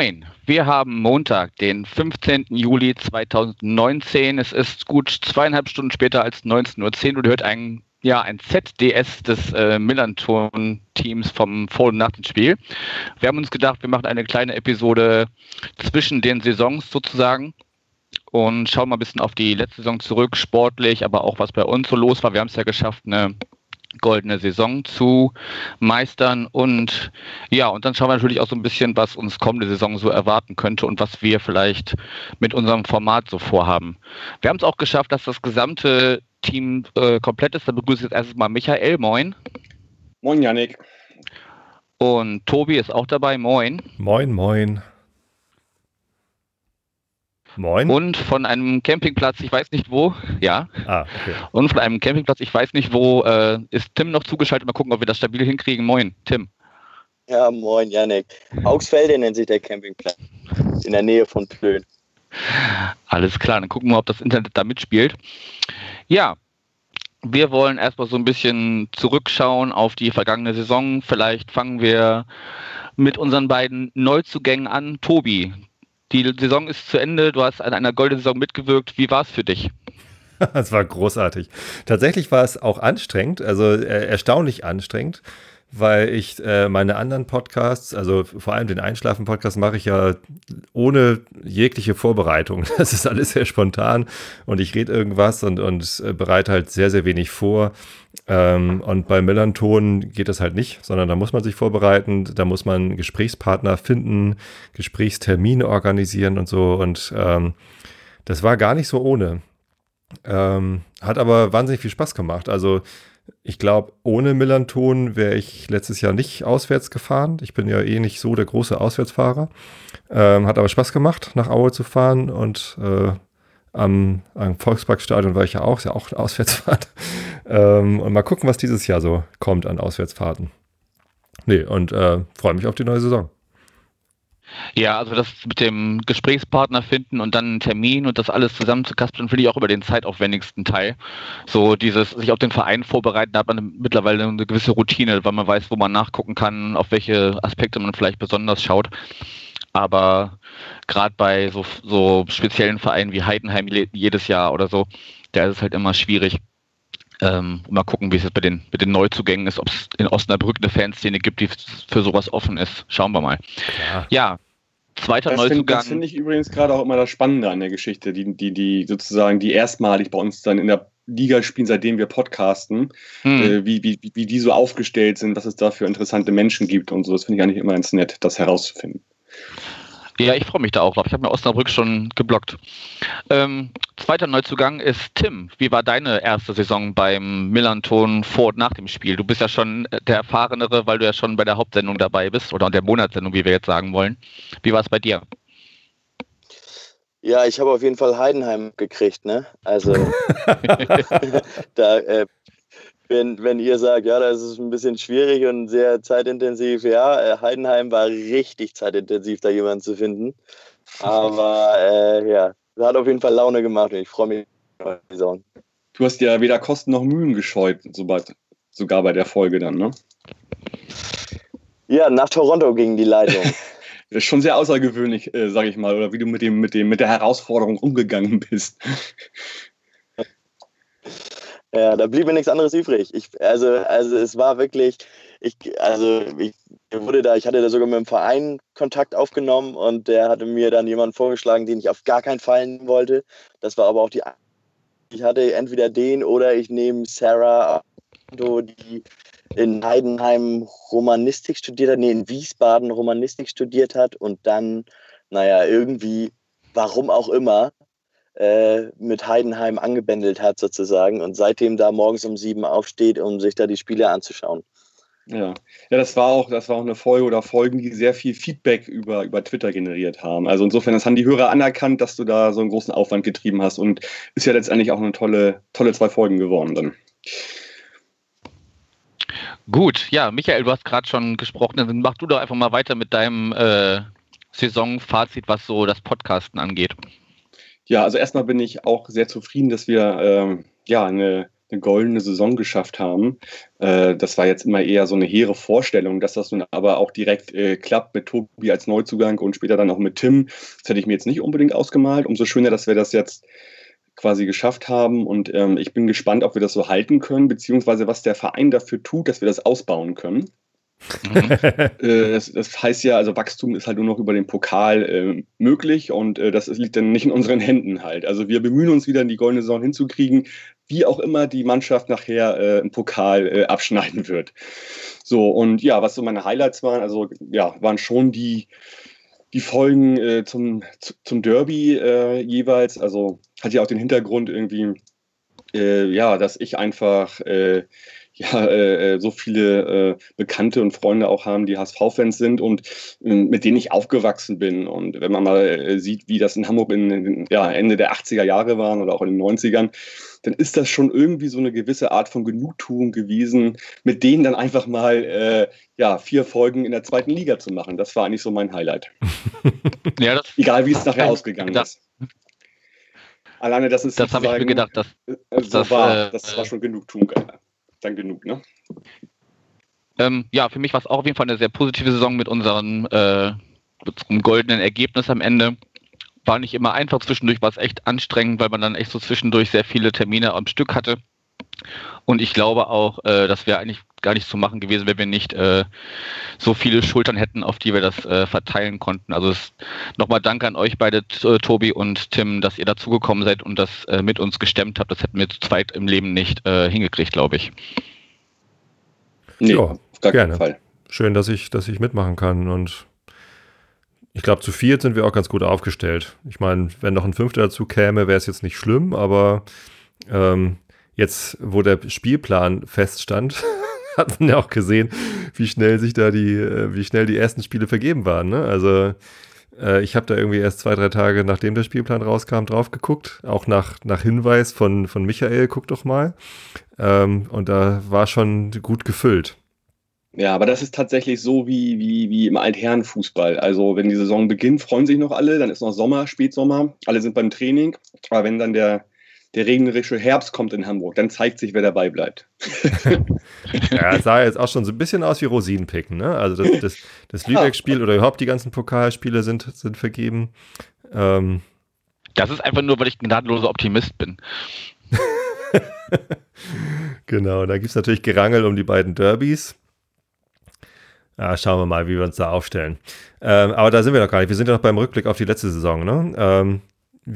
Moin, wir haben Montag, den 15. Juli 2019. Es ist gut zweieinhalb Stunden später als 19.10 Uhr und hört ein, ja, ein ZDS des äh, Millanton-Teams vom Vor- und nach. Wir haben uns gedacht, wir machen eine kleine Episode zwischen den Saisons sozusagen und schauen mal ein bisschen auf die letzte Saison zurück, sportlich, aber auch was bei uns so los war. Wir haben es ja geschafft, eine goldene Saison zu meistern und ja, und dann schauen wir natürlich auch so ein bisschen, was uns kommende Saison so erwarten könnte und was wir vielleicht mit unserem Format so vorhaben. Wir haben es auch geschafft, dass das gesamte Team äh, komplett ist. Da begrüße ich jetzt erstens mal Michael, moin. Moin, Janik. Und Tobi ist auch dabei, moin. Moin, moin. Moin. Und von einem Campingplatz, ich weiß nicht wo, ja. Ah, okay. Und von einem Campingplatz, ich weiß nicht wo, äh, ist Tim noch zugeschaltet. Mal gucken, ob wir das stabil hinkriegen. Moin, Tim. Ja, moin, Janik. Augsfelde nennt sich der Campingplatz. In der Nähe von Plön. Alles klar, dann gucken wir, ob das Internet da mitspielt. Ja, wir wollen erstmal so ein bisschen zurückschauen auf die vergangene Saison. Vielleicht fangen wir mit unseren beiden Neuzugängen an. Tobi, die Saison ist zu Ende. Du hast an einer goldenen Saison mitgewirkt. Wie war es für dich? Es war großartig. Tatsächlich war es auch anstrengend, also äh, erstaunlich anstrengend, weil ich äh, meine anderen Podcasts, also vor allem den Einschlafen-Podcast, mache ich ja ohne jegliche Vorbereitung. Das ist alles sehr spontan und ich rede irgendwas und, und äh, bereite halt sehr, sehr wenig vor. Ähm, und bei Melanton geht das halt nicht, sondern da muss man sich vorbereiten, da muss man Gesprächspartner finden, Gesprächstermine organisieren und so. Und ähm, das war gar nicht so ohne. Ähm, hat aber wahnsinnig viel Spaß gemacht. Also ich glaube, ohne Millanton wäre ich letztes Jahr nicht auswärts gefahren. Ich bin ja eh nicht so der große Auswärtsfahrer. Ähm, hat aber Spaß gemacht, nach Aue zu fahren und äh, am, am Volksparkstadion war ich ja auch, ist ja auch eine Auswärtsfahrt. ähm, und mal gucken, was dieses Jahr so kommt an Auswärtsfahrten. Nee, und äh, freue mich auf die neue Saison. Ja, also das mit dem Gesprächspartner finden und dann einen Termin und das alles zusammenzukaspeln, finde ich auch über den zeitaufwendigsten Teil. So dieses sich auf den Verein vorbereiten, da hat man mittlerweile eine gewisse Routine, weil man weiß, wo man nachgucken kann, auf welche Aspekte man vielleicht besonders schaut. Aber gerade bei so, so speziellen Vereinen wie Heidenheim jedes Jahr oder so, da ist es halt immer schwierig. Ähm, mal gucken, wie es jetzt bei den, mit den Neuzugängen ist, ob es in Osnabrück eine Fanszene gibt, die für sowas offen ist. Schauen wir mal. Ja, Ja, zweiter Das finde Neuzugang. find ich übrigens gerade auch immer das Spannende an der Geschichte, die, die, die sozusagen, die erstmalig bei uns dann in der Liga spielen, seitdem wir podcasten, hm. äh, wie, wie, wie die so aufgestellt sind, was es da für interessante Menschen gibt und so. Das finde ich eigentlich immer ganz nett, das herauszufinden. Ja, ich freue mich da auch drauf. Ich habe mir Osnabrück schon geblockt. Ähm, zweiter Neuzugang ist Tim. Wie war deine erste Saison beim Millanton vor und nach dem Spiel? Du bist ja schon der Erfahrenere, weil du ja schon bei der Hauptsendung dabei bist oder der Monatssendung, wie wir jetzt sagen wollen. Wie war es bei dir? Ja, ich habe auf jeden Fall Heidenheim gekriegt, ne? Also, da, äh, wenn, wenn ihr sagt, ja, das ist ein bisschen schwierig und sehr zeitintensiv, ja, äh, Heidenheim war richtig zeitintensiv, da jemanden zu finden. Aber äh, ja, hat auf jeden Fall Laune gemacht und ich freue mich auf die Saison. Du hast ja weder Kosten noch Mühen gescheut, sobald, sogar bei der Folge dann, ne? Ja, nach Toronto ging die Leitung. Das ist schon sehr außergewöhnlich, äh, sage ich mal, oder wie du mit, dem, mit, dem, mit der Herausforderung umgegangen bist. Ja, da blieb mir nichts anderes übrig. Ich, also, also es war wirklich, ich, also ich wurde da, ich hatte da sogar mit dem Verein Kontakt aufgenommen und der hatte mir dann jemanden vorgeschlagen, den ich auf gar keinen Fall nehmen wollte. Das war aber auch die, ich hatte entweder den oder ich nehme Sarah, die in Heidenheim Romanistik studiert hat, nee, in Wiesbaden Romanistik studiert hat und dann, naja, irgendwie, warum auch immer, mit Heidenheim angebändelt hat sozusagen und seitdem da morgens um sieben aufsteht, um sich da die Spiele anzuschauen. Ja. ja, das war auch, das war auch eine Folge oder Folgen, die sehr viel Feedback über, über Twitter generiert haben. Also insofern, das haben die Hörer anerkannt, dass du da so einen großen Aufwand getrieben hast und ist ja letztendlich auch eine tolle, tolle zwei Folgen geworden dann. Gut, ja, Michael, du hast gerade schon gesprochen, dann mach du doch einfach mal weiter mit deinem äh, Saisonfazit, was so das Podcasten angeht? Ja, also erstmal bin ich auch sehr zufrieden, dass wir ähm, ja eine, eine, goldene Saison geschafft haben. Äh, das war jetzt immer eher so eine hehre Vorstellung, dass das nun aber auch direkt äh, klappt mit Tobi als Neuzugang und später dann auch mit Tim. Das hätte ich mir jetzt nicht unbedingt ausgemalt. Umso schöner, dass wir das jetzt quasi geschafft haben. Und ähm, ich bin gespannt, ob wir das so halten können, beziehungsweise was der Verein dafür tut, dass wir das ausbauen können. Mhm. äh, das, das, heißt ja, also Wachstum ist halt nur noch über den Pokal äh, möglich und äh, das liegt dann nicht in unseren Händen halt. Also wir bemühen uns wieder in die goldene Saison hinzukriegen, wie auch immer die Mannschaft nachher äh, im Pokal äh, abschneiden wird. So, und ja, was so meine Highlights waren, also ja, waren schon die, die Folgen äh, zum, zum Derby jeweils. Also hat ja auch den Hintergrund irgendwie, ja, dass ich einfach ja, äh, äh, so viele äh, Bekannte und Freunde auch haben, die HSV-Fans sind und äh, mit denen ich aufgewachsen bin. Und wenn man mal äh, sieht, wie das in Hamburg in, in ja, Ende der 80er Jahre waren oder auch in den 90ern, dann ist das schon irgendwie so eine gewisse Art von Genugtuung gewesen, mit denen dann einfach mal äh, ja, vier Folgen in der zweiten Liga zu machen. Das war eigentlich so mein Highlight. ja, das Egal wie es nachher ausgegangen ist. Alleine das ist das habe ich mir gedacht, dass, so das war. Das war schon Genugtuung dann genug, ne? Ähm, ja, für mich war es auch auf jeden Fall eine sehr positive Saison mit unserem, äh, mit unserem goldenen Ergebnis am Ende. War nicht immer einfach, zwischendurch war es echt anstrengend, weil man dann echt so zwischendurch sehr viele Termine am Stück hatte. Und ich glaube auch, äh, das wäre eigentlich gar nicht zu machen gewesen, wenn wir nicht äh, so viele Schultern hätten, auf die wir das äh, verteilen konnten. Also nochmal Danke an euch beide, äh, Tobi und Tim, dass ihr dazugekommen seid und das äh, mit uns gestemmt habt. Das hätten wir zu zweit im Leben nicht äh, hingekriegt, glaube ich. Nee, ja, auf gar gerne. keinen Fall. Schön, dass ich, dass ich mitmachen kann und ich glaube, zu viert sind wir auch ganz gut aufgestellt. Ich meine, wenn noch ein Fünfter dazu käme, wäre es jetzt nicht schlimm, aber ähm, jetzt, wo der Spielplan feststand, hat man ja auch gesehen, wie schnell sich da die, äh, wie schnell die ersten Spiele vergeben waren. Ne? Also äh, ich habe da irgendwie erst zwei, drei Tage, nachdem der Spielplan rauskam, drauf geguckt. Auch nach, nach Hinweis von, von Michael, guck doch mal. Ähm, und da war schon gut gefüllt. Ja, aber das ist tatsächlich so wie, wie, wie im Altherrenfußball. Also wenn die Saison beginnt, freuen sich noch alle, dann ist noch Sommer, Spätsommer, alle sind beim Training. Aber wenn dann der, der regnerische Herbst kommt in Hamburg, dann zeigt sich, wer dabei bleibt. ja, es sah jetzt auch schon so ein bisschen aus wie Rosinenpicken, ne? Also das, das, das Lübeck-Spiel oder überhaupt die ganzen Pokalspiele sind, sind vergeben. Ähm. Das ist einfach nur, weil ich ein gnadenloser Optimist bin. genau, da gibt es natürlich Gerangel um die beiden Derbys. Ja, schauen wir mal, wie wir uns da aufstellen. Ähm, aber da sind wir noch gar nicht. Wir sind ja noch beim Rückblick auf die letzte Saison. Ne? Ähm,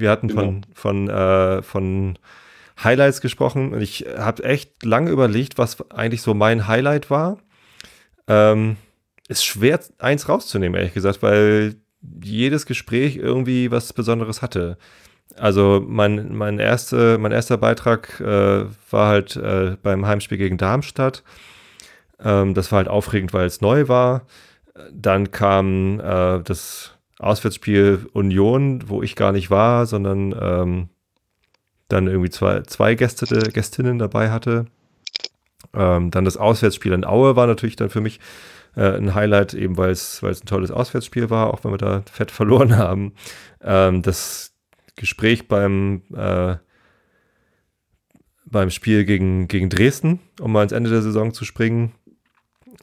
wir hatten genau. von, von, äh, von Highlights gesprochen und ich habe echt lange überlegt, was eigentlich so mein Highlight war. Ähm, ist schwer, eins rauszunehmen, ehrlich gesagt, weil jedes Gespräch irgendwie was Besonderes hatte. Also mein, mein, erste, mein erster Beitrag äh, war halt äh, beim Heimspiel gegen Darmstadt. Ähm, das war halt aufregend, weil es neu war. Dann kam äh, das Auswärtsspiel Union, wo ich gar nicht war, sondern ähm, dann irgendwie zwei, zwei Gäste, Gästinnen dabei hatte. Ähm, dann das Auswärtsspiel in Aue war natürlich dann für mich äh, ein Highlight, eben weil es ein tolles Auswärtsspiel war, auch wenn wir da fett verloren haben. Ähm, das Gespräch beim, äh, beim Spiel gegen, gegen Dresden, um mal ins Ende der Saison zu springen,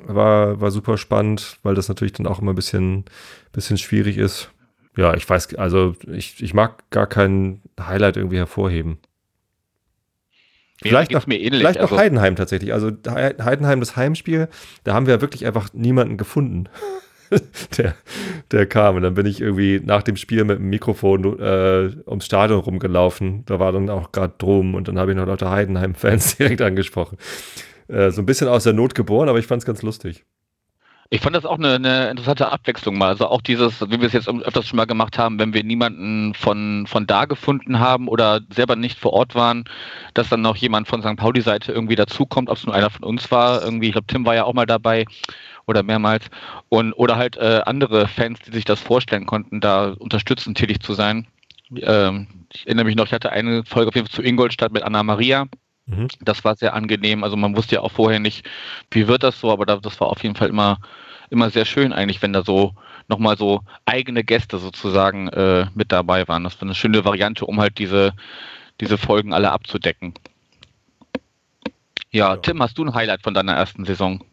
war, war super spannend, weil das natürlich dann auch immer ein bisschen, bisschen schwierig ist. Ja, ich weiß, also ich, ich mag gar kein Highlight irgendwie hervorheben. Vielleicht noch, vielleicht noch also Heidenheim tatsächlich. Also Heidenheim, das Heimspiel, da haben wir ja wirklich einfach niemanden gefunden, der, der kam. Und dann bin ich irgendwie nach dem Spiel mit dem Mikrofon äh, ums Stadion rumgelaufen. Da war dann auch gerade drum und dann habe ich noch Leute Heidenheim-Fans direkt angesprochen. Äh, so ein bisschen aus der Not geboren, aber ich fand es ganz lustig. Ich fand das auch eine, eine, interessante Abwechslung mal. Also auch dieses, wie wir es jetzt öfters schon mal gemacht haben, wenn wir niemanden von, von da gefunden haben oder selber nicht vor Ort waren, dass dann noch jemand von St. Pauli-Seite irgendwie dazukommt, ob es nur einer von uns war. Irgendwie, ich glaube, Tim war ja auch mal dabei oder mehrmals. Und, oder halt äh, andere Fans, die sich das vorstellen konnten, da unterstützend tätig zu sein. Ähm, ich erinnere mich noch, ich hatte eine Folge auf jeden Fall zu Ingolstadt mit Anna Maria Mhm. Das war sehr angenehm. Also man wusste ja auch vorher nicht, wie wird das so, aber das war auf jeden Fall immer, immer sehr schön eigentlich, wenn da so nochmal so eigene Gäste sozusagen äh, mit dabei waren. Das war eine schöne Variante, um halt diese, diese Folgen alle abzudecken. Ja, ja, Tim, hast du ein Highlight von deiner ersten Saison?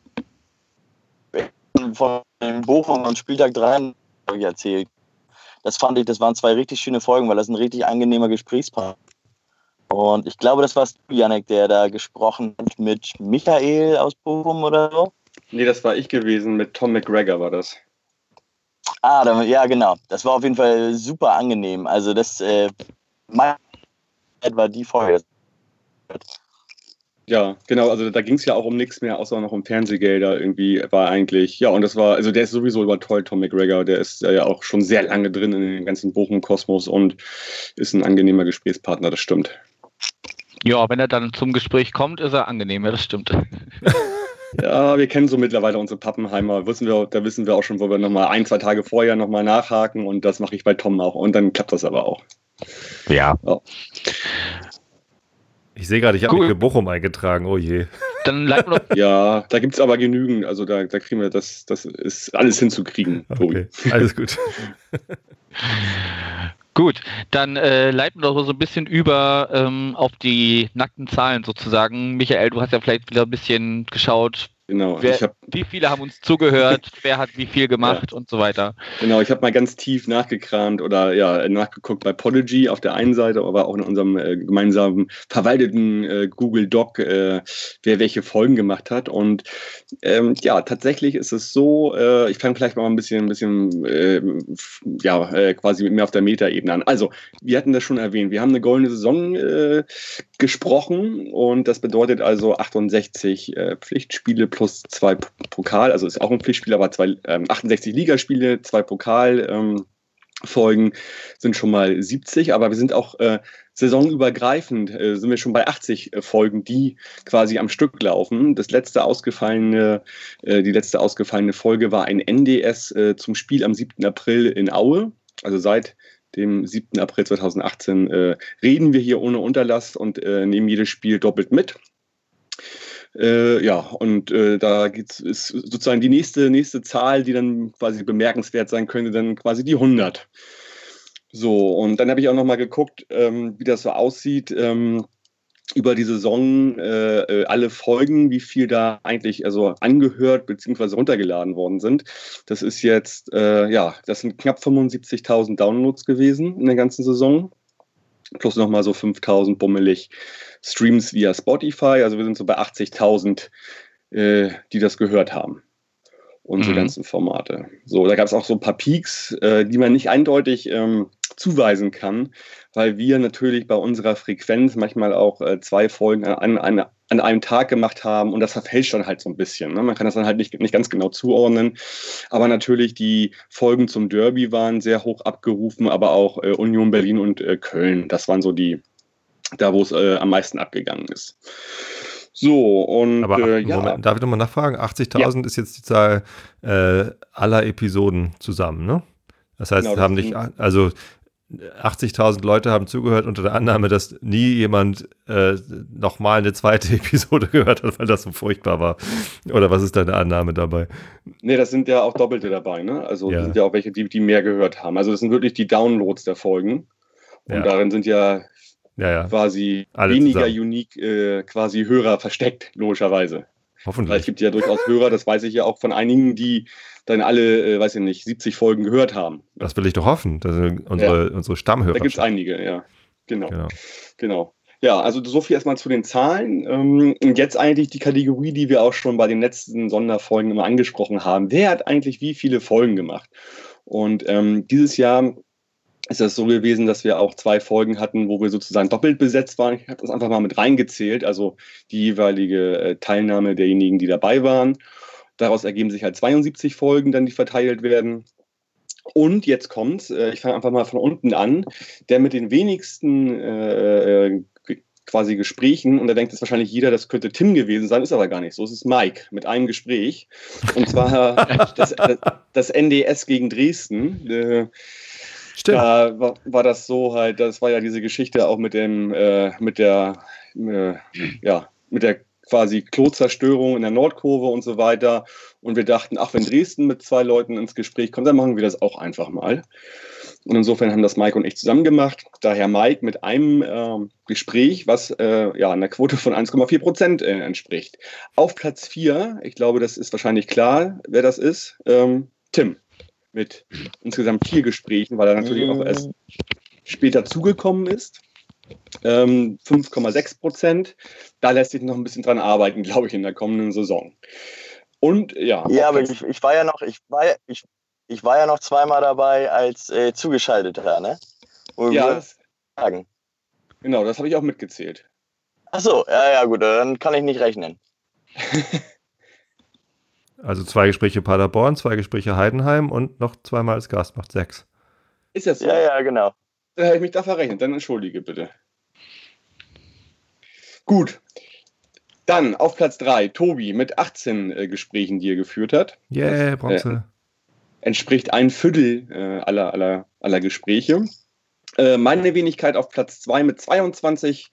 Von Bochum und Spieltag 3 erzählt. Das fand ich, das waren zwei richtig schöne Folgen, weil das ein richtig angenehmer Gesprächspartner und ich glaube, das warst du, Janek, der da gesprochen hat mit Michael aus Bochum oder so. Nee, das war ich gewesen. Mit Tom McGregor war das. Ah, da, ja, genau. Das war auf jeden Fall super angenehm. Also, das äh, war die Folge. Ja, genau, also da ging es ja auch um nichts mehr, außer noch um Fernsehgelder irgendwie, war eigentlich, ja, und das war, also der ist sowieso über toll, Tom McGregor, der ist ja auch schon sehr lange drin in dem ganzen Bochum-Kosmos und ist ein angenehmer Gesprächspartner, das stimmt. Ja, wenn er dann zum Gespräch kommt, ist er angenehm, ja, das stimmt. Ja, wir kennen so mittlerweile unsere Pappenheimer. Wissen wir, da wissen wir auch schon, wo wir nochmal ein, zwei Tage vorher nochmal nachhaken und das mache ich bei Tom auch. Und dann klappt das aber auch. Ja. ja. Ich sehe gerade, ich habe cool. mich für Bochum eingetragen, oh je. Dann leiten wir Ja, da gibt es aber genügend. Also da, da kriegen wir das, das ist alles hinzukriegen. Okay, alles gut. Gut, dann äh, leiten wir doch so ein bisschen über ähm, auf die nackten Zahlen sozusagen. Michael, du hast ja vielleicht wieder ein bisschen geschaut, Genau. Wer, hab, wie viele haben uns zugehört, wer hat wie viel gemacht ja. und so weiter. Genau, ich habe mal ganz tief nachgekramt oder ja, nachgeguckt bei Podigy auf der einen Seite, aber auch in unserem äh, gemeinsamen verwalteten äh, Google Doc, äh, wer welche Folgen gemacht hat. Und ähm, ja, tatsächlich ist es so, äh, ich fange vielleicht mal ein bisschen, ein bisschen äh, ja, äh, quasi mehr auf der Metaebene an. Also, wir hatten das schon erwähnt, wir haben eine goldene Saison gesprochen und das bedeutet also 68 Pflichtspiele plus zwei Pokal, also ist auch ein Pflichtspiel, aber zwei, ähm, 68 Ligaspiele, zwei Pokalfolgen ähm, sind schon mal 70, aber wir sind auch äh, saisonübergreifend, äh, sind wir schon bei 80 äh, Folgen, die quasi am Stück laufen. Das letzte ausgefallene, äh, die letzte ausgefallene Folge war ein NDS äh, zum Spiel am 7. April in Aue, also seit dem 7. April 2018 äh, reden wir hier ohne Unterlass und äh, nehmen jedes Spiel doppelt mit. Äh, ja, und äh, da gibt's, ist sozusagen die nächste, nächste Zahl, die dann quasi bemerkenswert sein könnte, dann quasi die 100. So, und dann habe ich auch nochmal geguckt, ähm, wie das so aussieht. Ähm, über die Saison äh, äh, alle Folgen, wie viel da eigentlich also angehört bzw. runtergeladen worden sind. Das ist jetzt, äh, ja, das sind knapp 75.000 Downloads gewesen in der ganzen Saison. Plus nochmal so 5.000 bummelig Streams via Spotify. Also wir sind so bei 80.000, äh, die das gehört haben. Unsere mhm. ganzen Formate. So, da gab es auch so ein paar Peaks, äh, die man nicht eindeutig ähm, zuweisen kann, weil wir natürlich bei unserer Frequenz manchmal auch äh, zwei Folgen an, an, an einem Tag gemacht haben und das verfälscht dann halt so ein bisschen. Ne? Man kann das dann halt nicht, nicht ganz genau zuordnen. Aber natürlich die Folgen zum Derby waren sehr hoch abgerufen, aber auch äh, Union Berlin und äh, Köln. Das waren so die, da wo es äh, am meisten abgegangen ist. So, und Aber äh, ja. Moment, darf ich nochmal nachfragen? 80.000 ja. ist jetzt die Zahl äh, aller Episoden zusammen, ne? Das heißt, genau, haben nicht, also 80.000 Leute haben zugehört unter der Annahme, dass nie jemand äh, nochmal eine zweite Episode gehört hat, weil das so furchtbar war. Oder was ist deine Annahme dabei? Nee, das sind ja auch Doppelte dabei, ne? Also ja. sind ja auch welche, die, die mehr gehört haben. Also das sind wirklich die Downloads der Folgen. Und ja. darin sind ja ja, ja. quasi Alle weniger zusammen. unique äh, quasi Hörer versteckt, logischerweise. Hoffentlich. Weil es gibt ja durchaus Hörer, das weiß ich ja auch von einigen, die dann alle, äh, weiß ich nicht, 70 Folgen gehört haben. Das will ich doch hoffen. Das sind unsere, ja. unsere Stammhörer. Da gibt es einige, ja. Genau. genau. genau. Ja, also so viel erstmal zu den Zahlen. Ähm, und jetzt eigentlich die Kategorie, die wir auch schon bei den letzten Sonderfolgen immer angesprochen haben. Wer hat eigentlich wie viele Folgen gemacht? Und ähm, dieses Jahr ist das so gewesen, dass wir auch zwei Folgen hatten, wo wir sozusagen doppelt besetzt waren. Ich habe das einfach mal mit reingezählt, also die jeweilige äh, Teilnahme derjenigen, die dabei waren. Daraus ergeben sich halt 72 Folgen, dann die verteilt werden. Und jetzt kommt's, äh, ich fange einfach mal von unten an, der mit den wenigsten äh, äh quasi Gesprächen, und da denkt jetzt wahrscheinlich jeder, das könnte Tim gewesen sein, ist aber gar nicht so. Es ist Mike mit einem Gespräch. Und zwar das, das NDS gegen Dresden. Stimmt. Da war, war, das so halt, das war ja diese Geschichte auch mit dem, äh, mit der, äh, ja, mit der quasi Klozerstörung in der Nordkurve und so weiter. Und wir dachten, ach, wenn Dresden mit zwei Leuten ins Gespräch kommt, dann machen wir das auch einfach mal. Und insofern haben das Mike und ich zusammen gemacht. Daher Mike mit einem äh, Gespräch, was äh, ja einer Quote von 1,4 Prozent äh, entspricht. Auf Platz 4, ich glaube, das ist wahrscheinlich klar, wer das ist, ähm, Tim mit insgesamt vier Gesprächen, weil er natürlich auch erst später zugekommen ist. Ähm, 5,6 Prozent. Da lässt sich noch ein bisschen dran arbeiten, glaube ich, in der kommenden Saison. Und ja. Ja, aber ich, ich war ja noch, ich war, ich, ich war ja noch zweimal dabei als äh, Zugeschalteter, ne? Und ja. Das, sagen. Genau, das habe ich auch mitgezählt. Ach so, ja, ja, gut, dann kann ich nicht rechnen. also zwei Gespräche Paderborn, zwei Gespräche Heidenheim und noch zweimal als Gast macht sechs. Ist das so? Ja, ja, genau. Dann habe ich mich da verrechnet, dann entschuldige bitte. Gut. Dann auf Platz 3, Tobi mit 18 äh, Gesprächen, die er geführt hat. Yeah, Bronze. Äh, entspricht ein Viertel äh, aller, aller, aller Gespräche. Äh, meine Wenigkeit auf Platz 2 mit 22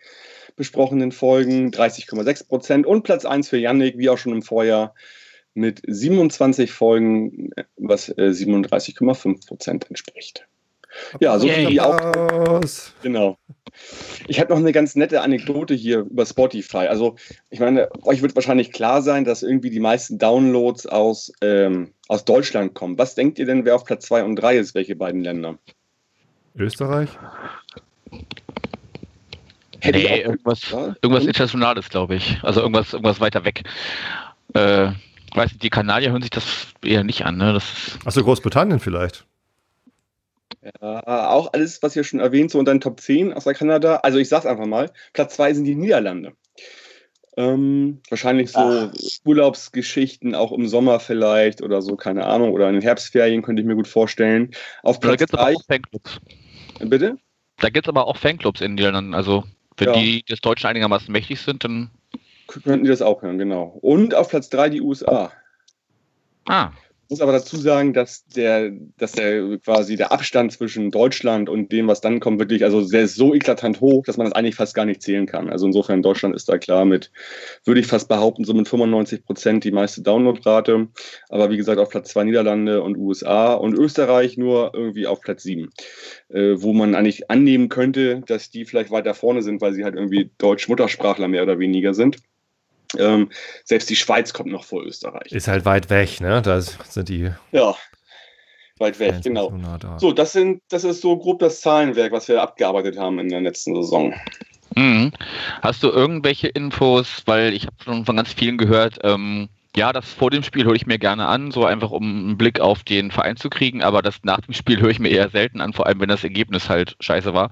besprochenen Folgen, 30,6 Prozent. Und Platz 1 für Yannick, wie auch schon im Vorjahr, mit 27 Folgen, was 37,5 äh, Prozent entspricht. Ja, so viel wie auch. Genau. Ich habe noch eine ganz nette Anekdote hier über Spotify. Also, ich meine, euch wird wahrscheinlich klar sein, dass irgendwie die meisten Downloads aus, ähm, aus Deutschland kommen. Was denkt ihr denn, wer auf Platz 2 und 3 ist? Welche beiden Länder? Österreich? Hätte nee, irgendwas, irgendwas Internationales, glaube ich. Also irgendwas, irgendwas weiter weg. Äh, weiß nicht, die Kanadier hören sich das eher nicht an. Ne? Achso, Großbritannien vielleicht. Ja, auch alles, was ihr schon erwähnt, so in deinen Top 10 aus der Kanada. Also ich sag's einfach mal, Platz 2 sind die Niederlande. Ähm, wahrscheinlich so Ach. Urlaubsgeschichten, auch im Sommer vielleicht oder so, keine Ahnung, oder in den Herbstferien könnte ich mir gut vorstellen. Auf Platz 3. Bitte? Da gibt es aber auch Fanclubs in den Niederlanden. Also, wenn ja. die des Deutschen einigermaßen mächtig sind, dann. Könnten die das auch hören, genau. Und auf Platz 3 die USA. Ah muss aber dazu sagen, dass der, dass der quasi der Abstand zwischen Deutschland und dem, was dann kommt, wirklich, also der ist so eklatant hoch, dass man das eigentlich fast gar nicht zählen kann. Also insofern Deutschland ist da klar mit, würde ich fast behaupten, so mit 95 Prozent die meiste Downloadrate. Aber wie gesagt, auf Platz zwei Niederlande und USA und Österreich nur irgendwie auf Platz sieben, äh, wo man eigentlich annehmen könnte, dass die vielleicht weiter vorne sind, weil sie halt irgendwie Deutsch-Muttersprachler mehr oder weniger sind. Ähm, selbst die Schweiz kommt noch vor Österreich. Ist halt weit weg, ne? Da sind die. Ja, weit weg, genau. So, das, sind, das ist so grob das Zahlenwerk, was wir abgearbeitet haben in der letzten Saison. Mhm. Hast du irgendwelche Infos, weil ich habe schon von ganz vielen gehört, ähm, ja, das vor dem Spiel höre ich mir gerne an, so einfach um einen Blick auf den Verein zu kriegen, aber das nach dem Spiel höre ich mir eher selten an, vor allem wenn das Ergebnis halt scheiße war.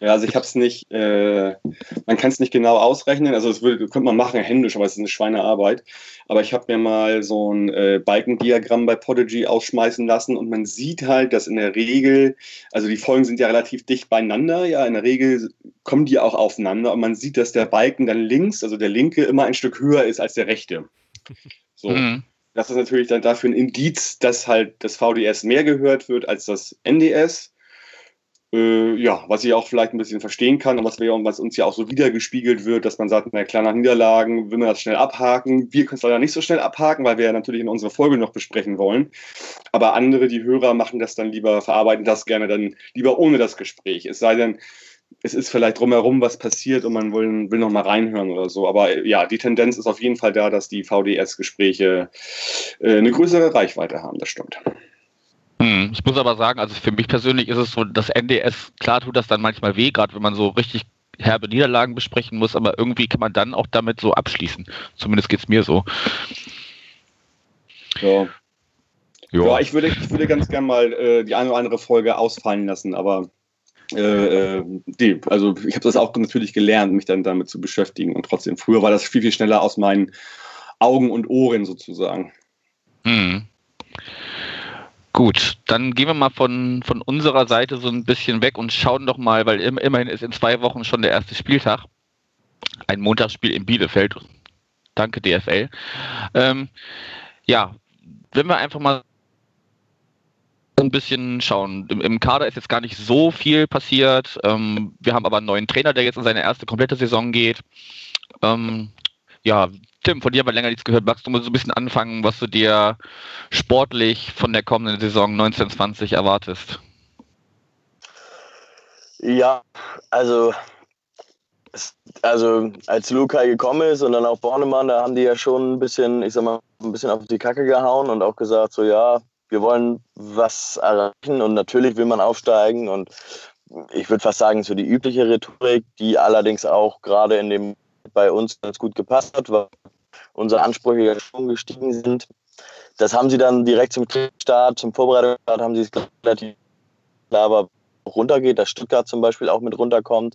Ja, also ich habe es nicht, äh, man kann es nicht genau ausrechnen, also das würde, könnte man machen händisch, aber es ist eine Schweinearbeit. Aber ich habe mir mal so ein äh, Balkendiagramm bei Podigy ausschmeißen lassen und man sieht halt, dass in der Regel, also die Folgen sind ja relativ dicht beieinander, ja, in der Regel kommen die auch aufeinander und man sieht, dass der Balken dann links, also der linke, immer ein Stück höher ist als der rechte. So. Mhm. Das ist natürlich dann dafür ein Indiz, dass halt das VDS mehr gehört wird als das NDS. Äh, ja, was ich auch vielleicht ein bisschen verstehen kann und was, wir, was uns ja auch so wiedergespiegelt wird, dass man sagt, na klar, nach Niederlagen will man das schnell abhaken. Wir können es leider nicht so schnell abhaken, weil wir ja natürlich in unserer Folge noch besprechen wollen. Aber andere, die Hörer, machen das dann lieber, verarbeiten das gerne dann lieber ohne das Gespräch. Es sei denn, es ist vielleicht drumherum was passiert und man will, will noch mal reinhören oder so. Aber ja, die Tendenz ist auf jeden Fall da, dass die VDS-Gespräche äh, eine größere Reichweite haben, das stimmt. Hm, ich muss aber sagen, also für mich persönlich ist es so, das NDS, klar tut das dann manchmal weh, gerade wenn man so richtig herbe Niederlagen besprechen muss, aber irgendwie kann man dann auch damit so abschließen. Zumindest geht es mir so. Ja. Ja, ja ich, würde, ich würde ganz gern mal äh, die eine oder andere Folge ausfallen lassen, aber äh, äh die, also ich habe das auch natürlich gelernt, mich dann damit zu beschäftigen und trotzdem, früher war das viel, viel schneller aus meinen Augen und Ohren sozusagen. Hm. Gut, dann gehen wir mal von, von unserer Seite so ein bisschen weg und schauen doch mal, weil immerhin ist in zwei Wochen schon der erste Spieltag. Ein Montagsspiel in Bielefeld. Danke, DFL. Ähm, ja, wenn wir einfach mal ein bisschen schauen. Im, Im, Kader ist jetzt gar nicht so viel passiert. Ähm, wir haben aber einen neuen Trainer, der jetzt in seine erste komplette Saison geht. Ähm, Ja, Tim, von dir aber länger nichts gehört. Magst du mal so ein bisschen anfangen, was du dir sportlich von der kommenden Saison 1920 erwartest? Ja, also, also als Lukai gekommen ist und dann auch Bornemann, da haben die ja schon ein bisschen, ich sag mal, ein bisschen auf die Kacke gehauen und auch gesagt, so ja, wir wollen was erreichen und natürlich will man aufsteigen und ich würde fast sagen, so die übliche Rhetorik, die allerdings auch gerade in dem bei uns ganz gut gepasst hat, weil unsere Ansprüche ja schon gestiegen sind. Das haben sie dann direkt zum Start, zum Vorbereitungsstart, haben sie es relativ klar aber runtergeht, dass Stuttgart zum Beispiel auch mit runterkommt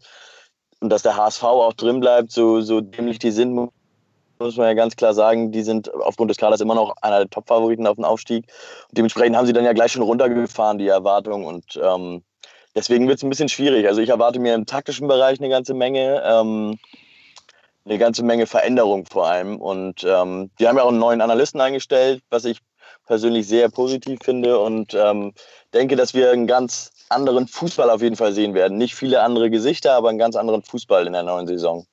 und dass der HSV auch drin bleibt, so, so dämlich die sind, muss man ja ganz klar sagen, die sind aufgrund des Kaders immer noch einer der Top-Favoriten auf den Aufstieg. Und dementsprechend haben sie dann ja gleich schon runtergefahren, die Erwartungen. Und ähm, deswegen wird es ein bisschen schwierig. Also ich erwarte mir im taktischen Bereich eine ganze Menge. Ähm, eine ganze Menge Veränderung vor allem. Und ähm, die haben ja auch einen neuen Analysten eingestellt, was ich persönlich sehr positiv finde und ähm, denke, dass wir einen ganz anderen Fußball auf jeden Fall sehen werden. Nicht viele andere Gesichter, aber einen ganz anderen Fußball in der neuen Saison.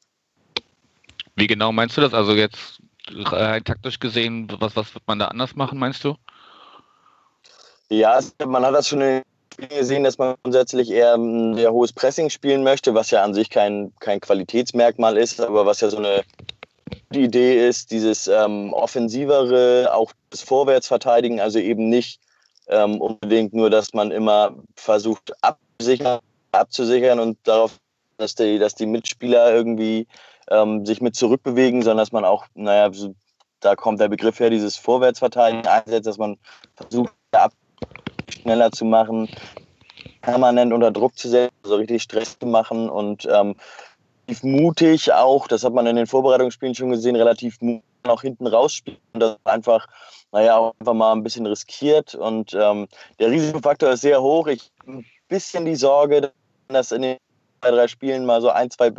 Wie genau meinst du das? Also jetzt rein taktisch gesehen, was, was wird man da anders machen, meinst du? Ja, man hat das schon gesehen, dass man grundsätzlich eher ein sehr hohes Pressing spielen möchte, was ja an sich kein, kein Qualitätsmerkmal ist, aber was ja so eine Idee ist, dieses ähm, offensivere, auch das Vorwärtsverteidigen, also eben nicht ähm, unbedingt nur, dass man immer versucht abzusichern, abzusichern und darauf, dass die, dass die Mitspieler irgendwie ähm, sich mit zurückbewegen, sondern dass man auch, naja, so, da kommt der Begriff her, dieses Vorwärtsverteidigen einsetzt, dass man versucht, ab schneller zu machen, permanent unter Druck zu setzen, so richtig Stress zu machen und ähm, mutig auch, das hat man in den Vorbereitungsspielen schon gesehen, relativ mutig auch hinten rausspielen und das einfach, naja, auch einfach mal ein bisschen riskiert und ähm, der Risikofaktor ist sehr hoch. Ich habe ein bisschen die Sorge, dass in den zwei, drei Spielen mal so ein, zwei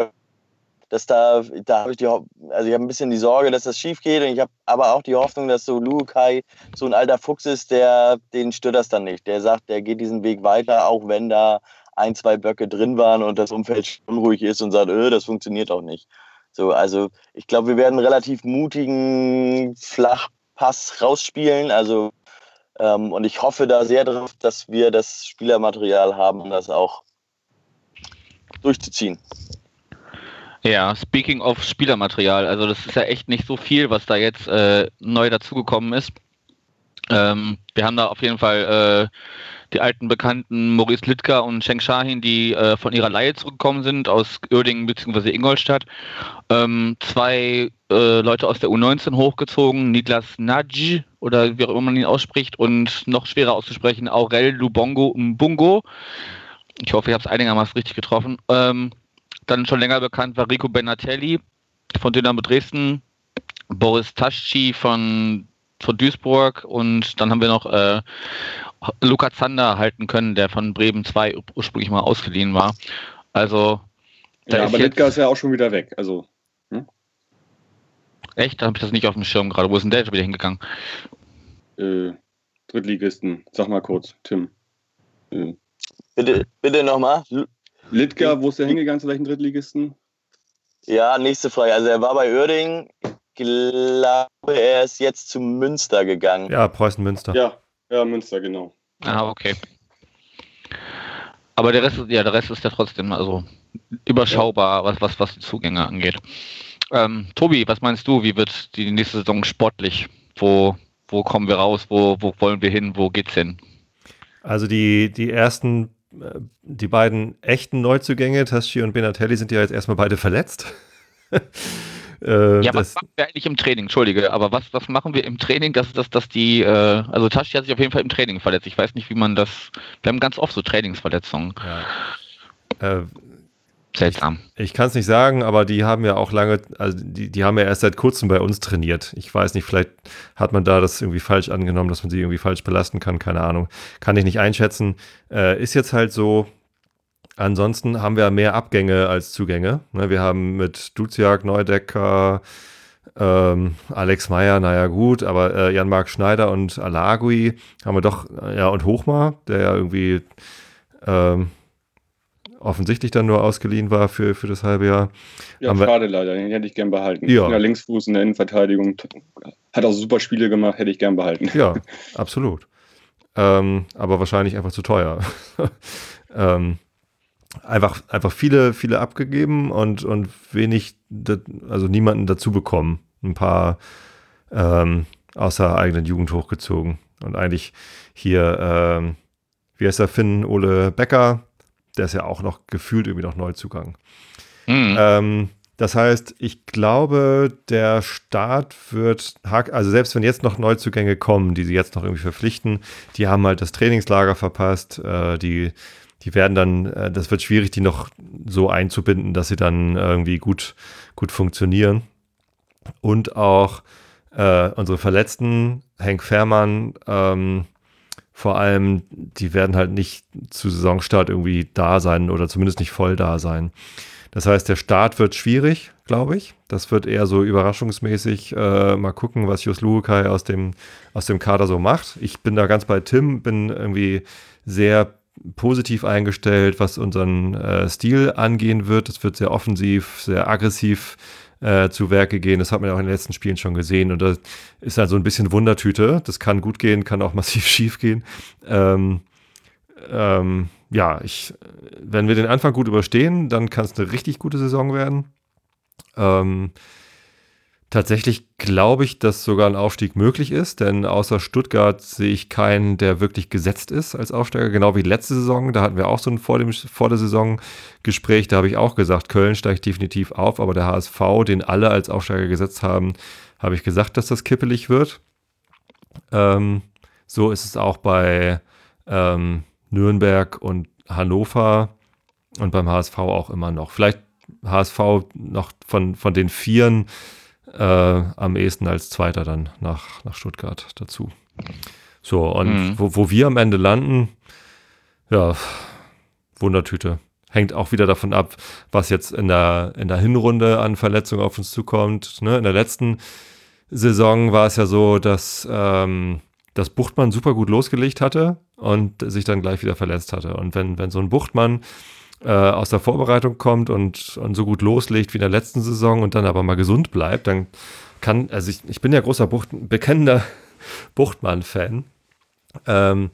dass da, da habe ich die, also ich habe ein bisschen die Sorge, dass das schief geht und ich habe aber auch die Hoffnung, dass so Lukai so ein alter Fuchs ist, der, den stört das dann nicht. Der sagt, der geht diesen Weg weiter, auch wenn da ein, zwei Böcke drin waren und das Umfeld unruhig ist und sagt, öh, das funktioniert auch nicht. So, also ich glaube, wir werden einen relativ mutigen Flachpass rausspielen. Also ähm, und ich hoffe da sehr darauf, dass wir das Spielermaterial haben, um das auch durchzuziehen. Ja, speaking of Spielermaterial, also das ist ja echt nicht so viel, was da jetzt äh, neu dazugekommen ist. Ähm, wir haben da auf jeden Fall äh, die alten Bekannten Maurice Littker und Sheng Shahin, die äh, von ihrer Leihe zurückgekommen sind aus Uerdingen bzw. Ingolstadt. Ähm, zwei äh, Leute aus der U19 hochgezogen, Niklas Nadj oder wie auch immer man ihn ausspricht und noch schwerer auszusprechen, Aurel Lubongo Mbungo. Ich hoffe, ich habe es einigermaßen richtig getroffen. Ähm, dann schon länger bekannt war Rico Benatelli von Dynamo Dresden, Boris Taschi von, von Duisburg und dann haben wir noch äh, Luca Zander halten können, der von Bremen 2 ursprünglich mal ausgeliehen war. Also ja, aber Litka ist ja auch schon wieder weg. Also hm? echt, da habe ich das nicht auf dem Schirm gerade. Wo ist denn der schon wieder hingegangen? Äh, Drittligisten, sag mal kurz, Tim. Äh. Bitte, bitte nochmal. Litka, wo ist er hingegangen, zu welchen Drittligisten? Ja, nächste Frage. Also er war bei Uerdingen. glaube, er ist jetzt zu Münster gegangen. Ja, Preußen-Münster. Ja, ja, Münster, genau. Ah, okay. Aber der Rest, ja, der Rest ist ja trotzdem also überschaubar, ja. was, was, was die Zugänge angeht. Ähm, Tobi, was meinst du? Wie wird die nächste Saison sportlich? Wo, wo kommen wir raus? Wo, wo wollen wir hin? Wo geht's hin? Also die, die ersten die beiden echten Neuzugänge, Taschi und Benatelli, sind ja jetzt erstmal beide verletzt. äh, ja, was machen wir eigentlich im Training? Entschuldige, aber was, was machen wir im Training, dass, dass, dass die, äh, also Taschi hat sich auf jeden Fall im Training verletzt. Ich weiß nicht, wie man das, wir haben ganz oft so Trainingsverletzungen. Ja. Äh, Seltsam. Ich, ich kann es nicht sagen, aber die haben ja auch lange, also die, die haben ja erst seit kurzem bei uns trainiert. Ich weiß nicht, vielleicht hat man da das irgendwie falsch angenommen, dass man sie irgendwie falsch belasten kann, keine Ahnung. Kann ich nicht einschätzen. Äh, ist jetzt halt so. Ansonsten haben wir mehr Abgänge als Zugänge. Ne, wir haben mit Duziak, Neudecker, ähm, Alex Meyer, naja gut, aber äh, Jan-Marc Schneider und Alagui haben wir doch, äh, ja, und Hochmar, der ja irgendwie ähm, offensichtlich dann nur ausgeliehen war für, für das halbe Jahr. Ja, Haben schade leider, den hätte ich gern behalten. Ja. Ja. Linksfuß in der Innenverteidigung. Hat auch super Spiele gemacht, hätte ich gern behalten. Ja, absolut. Ähm, aber wahrscheinlich einfach zu teuer. ähm, einfach, einfach viele, viele abgegeben und, und wenig, also niemanden dazu bekommen. Ein paar ähm, aus der eigenen Jugend hochgezogen. Und eigentlich hier, ähm, wie heißt der Finn, Ole Becker, der ist ja auch noch gefühlt irgendwie noch Neuzugang. Hm. Ähm, das heißt, ich glaube, der Staat wird, also selbst wenn jetzt noch Neuzugänge kommen, die sie jetzt noch irgendwie verpflichten, die haben halt das Trainingslager verpasst, äh, die, die werden dann, äh, das wird schwierig, die noch so einzubinden, dass sie dann irgendwie gut, gut funktionieren. Und auch äh, unsere Verletzten, Henk Fährmann, ähm, vor allem, die werden halt nicht zu Saisonstart irgendwie da sein oder zumindest nicht voll da sein. Das heißt, der Start wird schwierig, glaube ich. Das wird eher so überraschungsmäßig. Äh, mal gucken, was Jus Lukai aus dem, aus dem Kader so macht. Ich bin da ganz bei Tim, bin irgendwie sehr positiv eingestellt, was unseren äh, Stil angehen wird. Es wird sehr offensiv, sehr aggressiv äh, zu Werke gehen. Das hat man ja auch in den letzten Spielen schon gesehen. Und das ist halt so ein bisschen Wundertüte. Das kann gut gehen, kann auch massiv schief gehen. Ähm, ähm, ja, ich, wenn wir den Anfang gut überstehen, dann kann es eine richtig gute Saison werden. Ähm, tatsächlich glaube ich, dass sogar ein Aufstieg möglich ist, denn außer Stuttgart sehe ich keinen, der wirklich gesetzt ist als Aufsteiger, genau wie letzte Saison. Da hatten wir auch so ein vor, dem, vor der Saison Gespräch, da habe ich auch gesagt, Köln steigt definitiv auf, aber der HSV, den alle als Aufsteiger gesetzt haben, habe ich gesagt, dass das kippelig wird. Ähm, so ist es auch bei ähm, Nürnberg und Hannover und beim HSV auch immer noch. Vielleicht HSV noch von, von den Vieren äh, am ehesten als Zweiter dann nach, nach Stuttgart dazu. So, und Mhm. wo, wo wir am Ende landen, ja, Wundertüte. Hängt auch wieder davon ab, was jetzt in der, in der Hinrunde an Verletzungen auf uns zukommt. Ne? In der letzten Saison war es ja so, dass, ähm, dass Buchtmann super gut losgelegt hatte und sich dann gleich wieder verletzt hatte. Und wenn, wenn so ein Buchtmann äh, aus der Vorbereitung kommt und, und so gut loslegt wie in der letzten Saison und dann aber mal gesund bleibt, dann kann, also ich, ich bin ja großer Bucht, bekennender Buchtmann-Fan, ähm,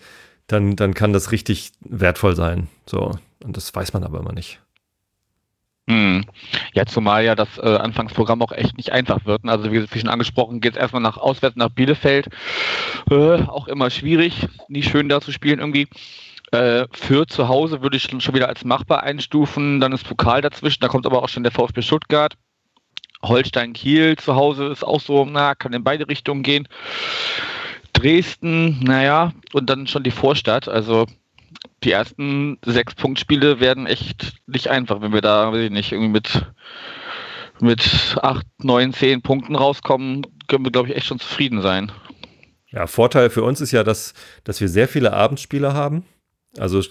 dann, dann kann das richtig wertvoll sein. So. Und das weiß man aber immer nicht. Hm. Ja, zumal ja das äh, Anfangsprogramm auch echt nicht einfach wird. ne? Also wie wie schon angesprochen, geht es erstmal nach auswärts nach Bielefeld. Äh, auch immer schwierig, nie schön da zu spielen irgendwie. Äh, für zu Hause würde ich schon wieder als machbar einstufen. Dann ist Pokal dazwischen, da kommt aber auch schon der VfB Stuttgart. Holstein Kiel zu Hause ist auch so, na, kann in beide Richtungen gehen. Dresden, naja, und dann schon die Vorstadt. Also die ersten sechs Punktspiele werden echt nicht einfach, wenn wir da, weiß ich nicht, irgendwie mit, mit acht, neun, zehn Punkten rauskommen, können wir, glaube ich, echt schon zufrieden sein. Ja, Vorteil für uns ist ja, dass, dass wir sehr viele Abendspiele haben. Also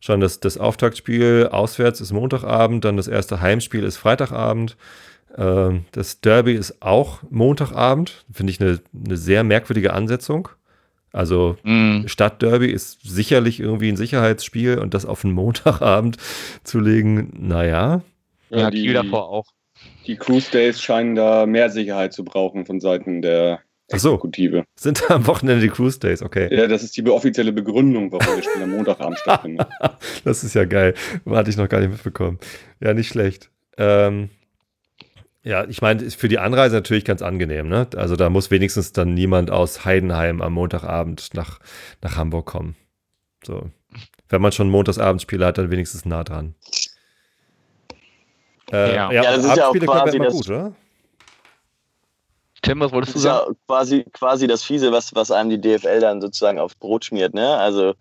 schon das, das Auftaktspiel auswärts ist Montagabend, dann das erste Heimspiel ist Freitagabend. Ähm, das Derby ist auch Montagabend. Finde ich eine, eine sehr merkwürdige Ansetzung. Also Mm, Stadtderby ist sicherlich irgendwie ein Sicherheitsspiel und das auf einen Montagabend zu legen, naja. ja, die, Kiel davor auch. die Cruise Days scheinen da mehr Sicherheit zu brauchen von Seiten der Ach so. Exekutive. Sind da am Wochenende die Cruise Days, okay. Ja, das ist die offizielle Begründung, warum das Spiel am Montagabend stattfindet. Das ist ja geil. Hatte ich noch gar nicht mitbekommen. Ja, nicht schlecht. Ähm, ja, ich meine, ist für die Anreise natürlich ganz angenehm, ne? Also da muss wenigstens dann niemand aus Heidenheim am Montagabend nach, nach Hamburg kommen. So. Wenn man schon Montagsabendspiele hat, dann wenigstens nah dran. Äh, Ja. ja, Ja, das ist ja auch quasi immer das- gut, oder? Tim, was wolltest du sagen? ja quasi, quasi das Fiese, was, was einem die DFL dann sozusagen aufs Brot schmiert, ne? Also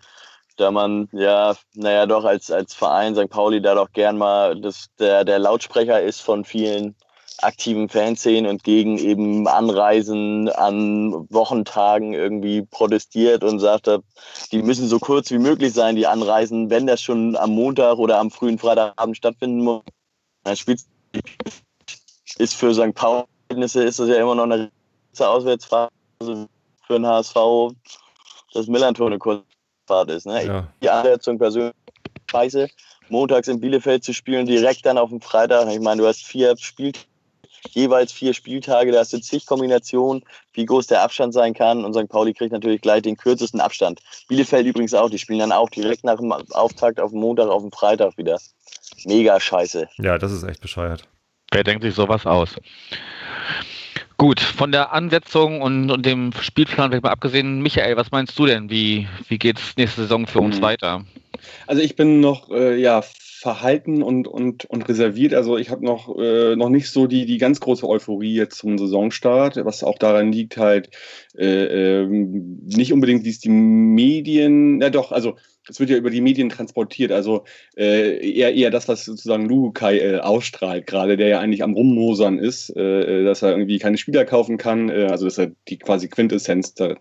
da man ja, naja, doch als, als Verein St. Pauli da doch gern mal das, der, der Lautsprecher ist von vielen aktiven Fanszenen und gegen eben Anreisen an Wochentagen irgendwie protestiert und sagt, die müssen so kurz wie möglich sein, die Anreisen, wenn das schon am Montag oder am frühen Freitagabend stattfinden muss. Dann spielt ist für St. Pauli ist das ja immer noch eine Auswärtsfahrt also für den HSV, dass Millantor eine Kurzfahrt ist. Ne? Ja. Die Ansetzung persönlich scheiße, montags in Bielefeld zu spielen, direkt dann auf dem Freitag. Ich meine, du hast vier Spieltage jeweils vier Spieltage, da hast du zig Kombinationen, wie groß der Abstand sein kann. Und St. Pauli kriegt natürlich gleich den kürzesten Abstand. Bielefeld übrigens auch, die spielen dann auch direkt nach dem Auftakt auf dem Montag, auf dem Freitag wieder. Mega scheiße. Ja, das ist echt bescheuert. Wer denkt sich sowas aus? Gut, von der Ansetzung und, und dem Spielplan mal abgesehen, Michael, was meinst du denn? Wie, wie geht es nächste Saison für uns mhm. weiter? Also ich bin noch äh, ja verhalten und, und, und reserviert. Also ich habe noch, äh, noch nicht so die, die ganz große Euphorie jetzt zum Saisonstart, was auch daran liegt halt äh, äh, nicht unbedingt, wie es die Medien, ja doch, also es wird ja über die Medien transportiert, also äh, eher, eher das, was sozusagen Lukai äh, ausstrahlt, gerade der ja eigentlich am Rummosern ist, äh, dass er irgendwie keine Spieler kaufen kann, äh, also das ist ja die quasi Quintessenz da,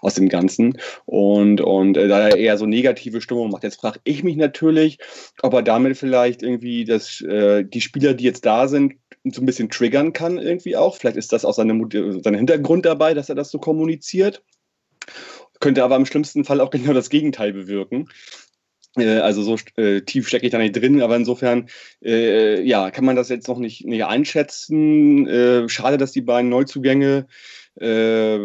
aus dem Ganzen und, und äh, da er eher so negative Stimmung macht. Jetzt frage ich mich natürlich, ob er damit vielleicht irgendwie das, äh, die Spieler, die jetzt da sind, so ein bisschen triggern kann irgendwie auch. Vielleicht ist das auch seine, sein Hintergrund dabei, dass er das so kommuniziert könnte aber im schlimmsten Fall auch genau das Gegenteil bewirken. Äh, also so äh, tief stecke ich da nicht drin, aber insofern äh, ja, kann man das jetzt noch nicht, nicht einschätzen. Äh, schade, dass die beiden Neuzugänge äh,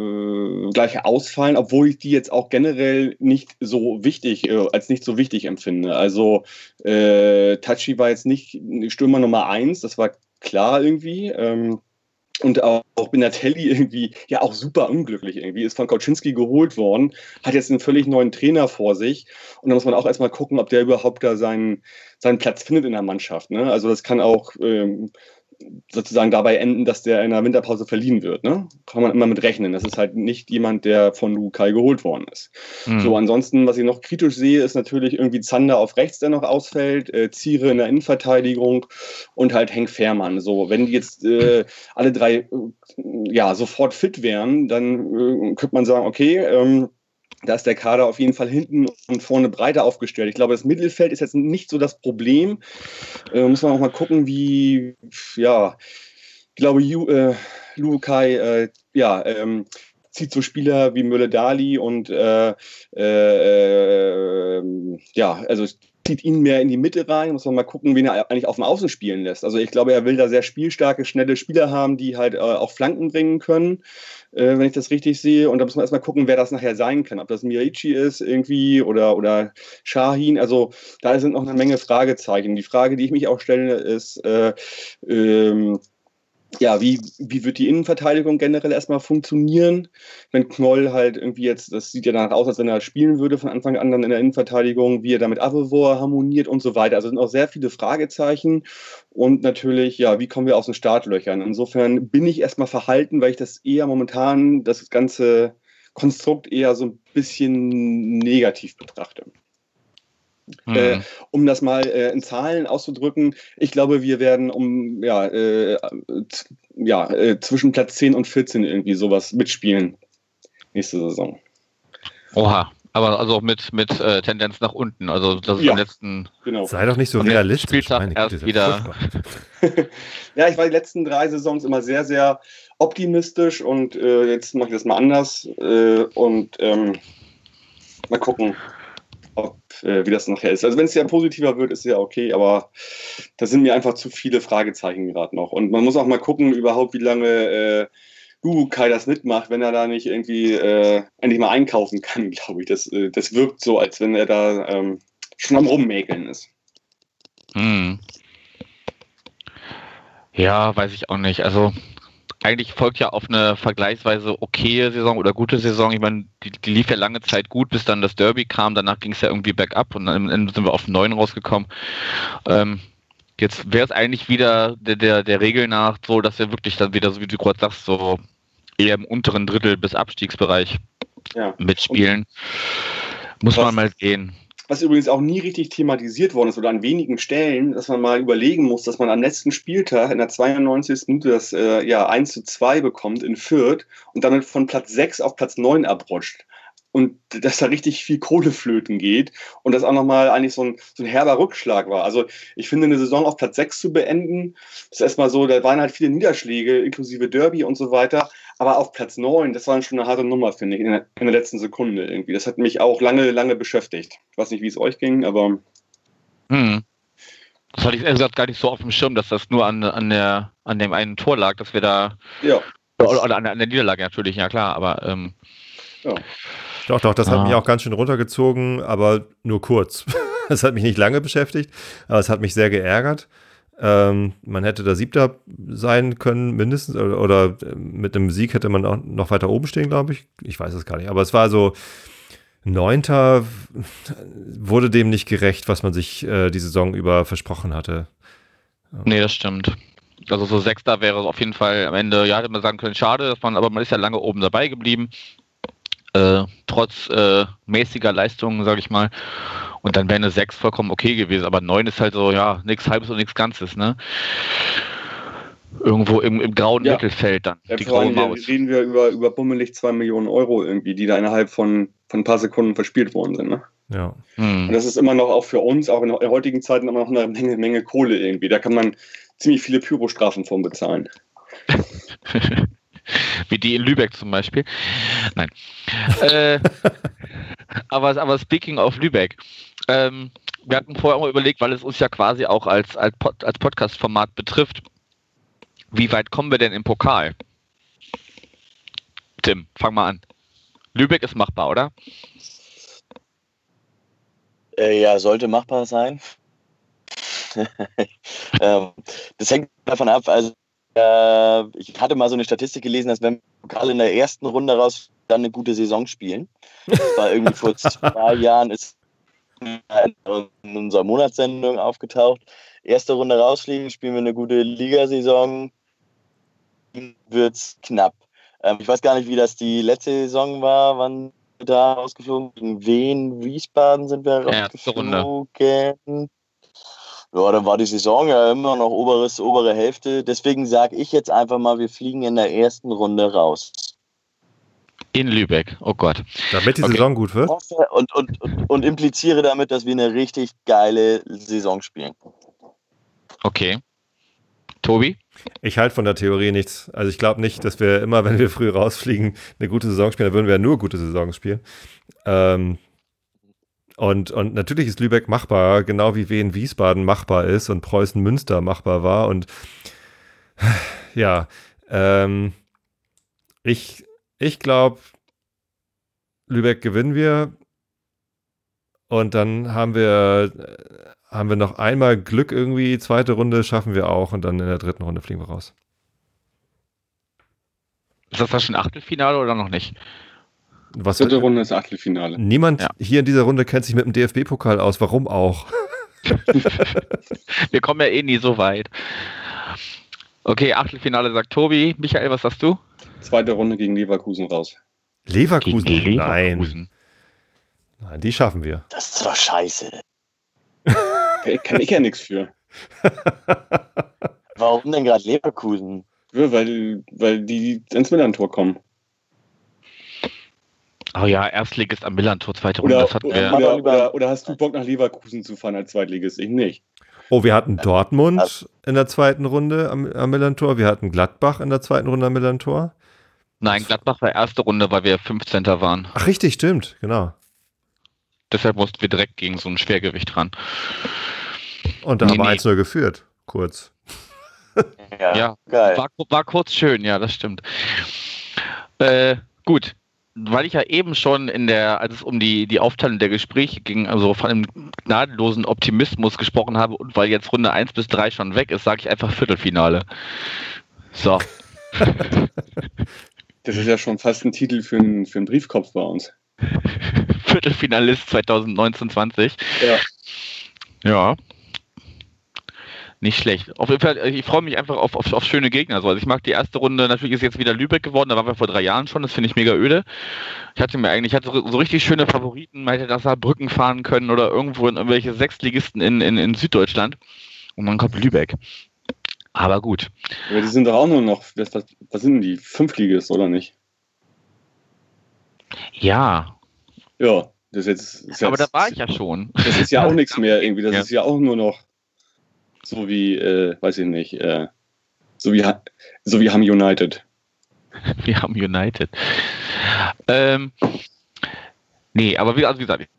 gleich ausfallen, obwohl ich die jetzt auch generell nicht so wichtig, äh, als nicht so wichtig empfinde. Also Tachi war jetzt nicht Stürmer Nummer eins, das war klar irgendwie. Ähm, und auch, auch Benatelli irgendwie ja auch super unglücklich irgendwie, ist von Kauczynski geholt worden, hat jetzt einen völlig neuen Trainer vor sich und da muss man auch erstmal gucken, ob der überhaupt da seinen, seinen Platz findet in der Mannschaft. Ne? Also das kann auch ähm, sozusagen dabei enden, dass der in der Winterpause verliehen wird. Ne? Kann man immer mit rechnen. Das ist halt nicht jemand, der von Lukai geholt worden ist. Mhm. So, ansonsten, was ich noch kritisch sehe, ist natürlich irgendwie Zander auf rechts, der noch ausfällt, äh, Ziere in der Innenverteidigung und halt Henk Fährmann. So, wenn die jetzt äh, alle drei äh, ja sofort fit wären, dann äh, könnte man sagen, okay, ähm, da ist der Kader auf jeden Fall hinten und vorne breiter aufgestellt. Ich glaube, das Mittelfeld ist jetzt nicht so das Problem. Äh, muss man auch mal gucken, wie, ja, ich glaube, Ju, äh, Lukai, äh, ja, ähm, zieht so Spieler wie Müller-Dali und äh, äh, ja, also zieht ihn mehr in die Mitte rein, muss man mal gucken, wen er eigentlich auf dem Außen spielen lässt. Also ich glaube, er will da sehr spielstarke, schnelle Spieler haben, die halt äh, auch Flanken bringen können, äh, wenn ich das richtig sehe. Und da muss man erstmal gucken, wer das nachher sein kann. Ob das Mirici ist irgendwie oder, oder Shahin. Also da sind noch eine Menge Fragezeichen. Die Frage, die ich mich auch stelle, ist, äh, ähm, ja, wie, wie wird die Innenverteidigung generell erstmal funktionieren, wenn Knoll halt irgendwie jetzt, das sieht ja danach aus, als wenn er spielen würde von Anfang an dann in der Innenverteidigung, wie er damit Avevor harmoniert und so weiter. Also sind auch sehr viele Fragezeichen und natürlich, ja, wie kommen wir aus den Startlöchern? Insofern bin ich erstmal verhalten, weil ich das eher momentan, das ganze Konstrukt eher so ein bisschen negativ betrachte. Mhm. Äh, um das mal äh, in Zahlen auszudrücken, ich glaube, wir werden um ja, äh, ja äh, zwischen Platz 10 und 14 irgendwie sowas mitspielen nächste Saison. Oha, aber also auch mit, mit äh, Tendenz nach unten. Also das ist ja, am letzten. Genau. Sei doch nicht so realistisch. Spieltag erst wieder. ja, ich war die letzten drei Saisons immer sehr, sehr optimistisch und äh, jetzt mache ich das mal anders und ähm, mal gucken, ob, äh, wie das nachher ist. Also wenn es ja positiver wird, ist ja okay, aber da sind mir einfach zu viele Fragezeichen gerade noch. Und man muss auch mal gucken, überhaupt, wie lange äh, Kai das mitmacht, wenn er da nicht irgendwie äh, endlich mal einkaufen kann, glaube ich. Das, äh, das wirkt so, als wenn er da ähm, schon am Rummäkeln ist. Hm. Ja, weiß ich auch nicht. Also eigentlich folgt ja auf eine vergleichsweise okaye Saison oder gute Saison. Ich meine, die, die lief ja lange Zeit gut, bis dann das Derby kam. Danach ging es ja irgendwie bergab und dann sind wir auf neun rausgekommen. Ähm, jetzt wäre es eigentlich wieder der, der, der Regel nach so, dass wir wirklich dann wieder, so wie du gerade sagst, so eher im unteren Drittel bis Abstiegsbereich ja. mitspielen. Muss man mal sehen was übrigens auch nie richtig thematisiert worden ist oder an wenigen Stellen, dass man mal überlegen muss, dass man am letzten Spieltag in der 92. Minute das äh, ja, 1 zu 2 bekommt in Fürth und damit von Platz 6 auf Platz 9 abrutscht. Und dass da richtig viel Kohleflöten geht und das auch nochmal eigentlich so ein, so ein herber Rückschlag war. Also ich finde, eine Saison auf Platz 6 zu beenden, ist erstmal so, da waren halt viele Niederschläge, inklusive Derby und so weiter. Aber auf Platz 9, das war schon eine harte Nummer, finde ich, in der, in der, letzten Sekunde irgendwie. Das hat mich auch lange, lange beschäftigt. Ich weiß nicht, wie es euch ging, aber. Hm. Das hatte ich ehrlich gesagt gar nicht so auf dem Schirm, dass das nur an, an, der, an dem einen Tor lag, dass wir da. Ja. Oder, an, der, an der Niederlage natürlich, ja klar, aber. Ähm, ja. Doch, doch, das hat Ah. mich auch ganz schön runtergezogen, aber nur kurz. Das hat mich nicht lange beschäftigt, aber es hat mich sehr geärgert. Ähm, man hätte da Siebter sein können, mindestens, oder, oder mit einem Sieg hätte man auch noch weiter oben stehen, glaube ich. Ich weiß es gar nicht, aber es war so, Neunter wurde dem nicht gerecht, was man sich äh, die Saison über versprochen hatte. nee, das stimmt. Also so Sechster wäre auf jeden Fall am Ende, ja, hätte man sagen können, schade, dass man, aber man ist ja lange oben dabei geblieben. Äh, trotz äh, mäßiger Leistungen, sage ich mal. Und dann wäre eine 6 vollkommen okay gewesen. Aber 9 ist halt so, ja, nichts Halbes und nichts Ganzes, ne? Irgendwo im, im grauen Ja. Mittelfeld dann. Ja, die graue Maus. reden wir über, über bummelig 2 Millionen Euro irgendwie, die da innerhalb von, von ein paar Sekunden verspielt worden sind. Ne? Ja. Und Hm. das ist immer noch auch für uns, auch in der heutigen Zeit, immer noch eine Menge, Menge Kohle irgendwie. Da kann man ziemlich viele Pyrostrafen von bezahlen. Wie die in Lübeck zum Beispiel. Nein. äh, aber, aber speaking of Lübeck. Ähm, wir hatten vorher auch mal überlegt, weil es uns ja quasi auch als, als, Pod, als Podcast-Format betrifft. Wie weit kommen wir denn im Pokal? Tim, fang mal an. Lübeck ist machbar, oder? Äh, ja, sollte machbar sein. ähm, das hängt davon ab, also ich hatte mal so eine Statistik gelesen, dass wenn wir Pokal in der ersten Runde raus dann eine gute Saison spielen. Das war irgendwie vor zwei Jahren ist in unserer Monatssendung aufgetaucht. Erste Runde rausfliegen, spielen wir eine gute Ligasaison, wird's knapp. Ähm, ich weiß gar nicht, wie das die letzte Saison war, wann wir da rausgeflogen gegen wen? Wiesbaden sind wir Erste Runde. Ja, dann war die Saison ja immer noch oberes, obere Hälfte. Deswegen sage ich jetzt einfach mal, wir fliegen in der ersten Runde raus. In Lübeck. Oh Gott. Damit die Okay. Saison gut wird. Und, und, und, und impliziere damit, dass wir eine richtig geile Saison spielen. Okay. Tobi? Ich halte von der Theorie nichts. Also ich glaube nicht, dass wir immer, wenn wir früh rausfliegen, eine gute Saison spielen. Da würden wir ja nur gute Saisons spielen. Ähm, und, und natürlich ist Lübeck machbar, genau wie Wien Wiesbaden machbar ist und Preußen Münster machbar war. Und ja, ähm, ich, ich glaube, Lübeck gewinnen wir. Und dann haben wir, äh, haben wir noch einmal Glück irgendwie. Zweite Runde schaffen wir auch und dann in der dritten Runde fliegen wir raus. Ist das dann schon Achtelfinale oder noch nicht? Was Dritte Runde ist Achtelfinale. Niemand Ja. hier in dieser Runde kennt sich mit dem DFB-Pokal aus. Warum auch? Wir kommen ja eh nie so weit. Okay, Achtelfinale sagt Tobi. Michael, was sagst du? Zweite Runde gegen Leverkusen raus. Leverkusen? Gegen Nein. Leverkusen. Nein, die schaffen wir. Das ist doch scheiße. Kann, ich ja nichts für. Warum denn gerade Leverkusen? Ja, Weil, weil die ins Millantor kommen. Oh ja, Erstligist am Millantor, zweite Runde. Oder, Das hatten oder, oder, oder, oder hast du Bock nach Leverkusen zu fahren als Zweitligist? Ich nicht. Oh, wir hatten Dortmund in der zweiten Runde am, am Millantor. Wir hatten Gladbach in der zweiten Runde am Millantor. Nein, Gladbach war erste Runde, weil wir 15. waren. Ach, richtig, stimmt, genau. Deshalb mussten wir direkt gegen so ein Schwergewicht ran. Und da Nee, haben wir nee. 1-0 geführt. Kurz. Ja, Ja, geil. War, war kurz schön, ja, das stimmt. Äh, gut. Weil ich ja eben schon in der, als es um die, die Aufteilung der Gespräche ging, also von einem gnadenlosen Optimismus gesprochen habe und weil jetzt Runde 1 bis 3 schon weg ist, sage ich einfach Viertelfinale. So. Das ist ja schon fast ein Titel für einen, für einen Briefkopf bei uns. Viertelfinalist 2019-20. Ja. Ja. Nicht schlecht. Auf jeden Fall, ich freue mich einfach auf, auf, auf schöne Gegner. So. Also ich mag die erste Runde, natürlich ist jetzt wieder Lübeck geworden, da waren wir vor drei Jahren schon, das finde ich mega öde. Ich hatte mir eigentlich, ich hatte so richtig schöne Favoriten, man hätte nach Saarbrücken fahren können oder irgendwo in irgendwelche Sechstligisten in, in, in Süddeutschland. Und dann kommt Lübeck. Aber gut. Aber die sind doch auch nur noch, was, was, sind denn die? Fünftligist, oder nicht? Ja, Ja, das ist jetzt. Ist aber da jetzt, war ich ja schon. Das ist ja auch nichts mehr irgendwie. Das Ja. ist ja auch nur noch so wie, äh, weiß ich nicht, äh, so wie, so wie Ham United. Wir haben United. Ähm, nee, aber wie, also wie gesagt,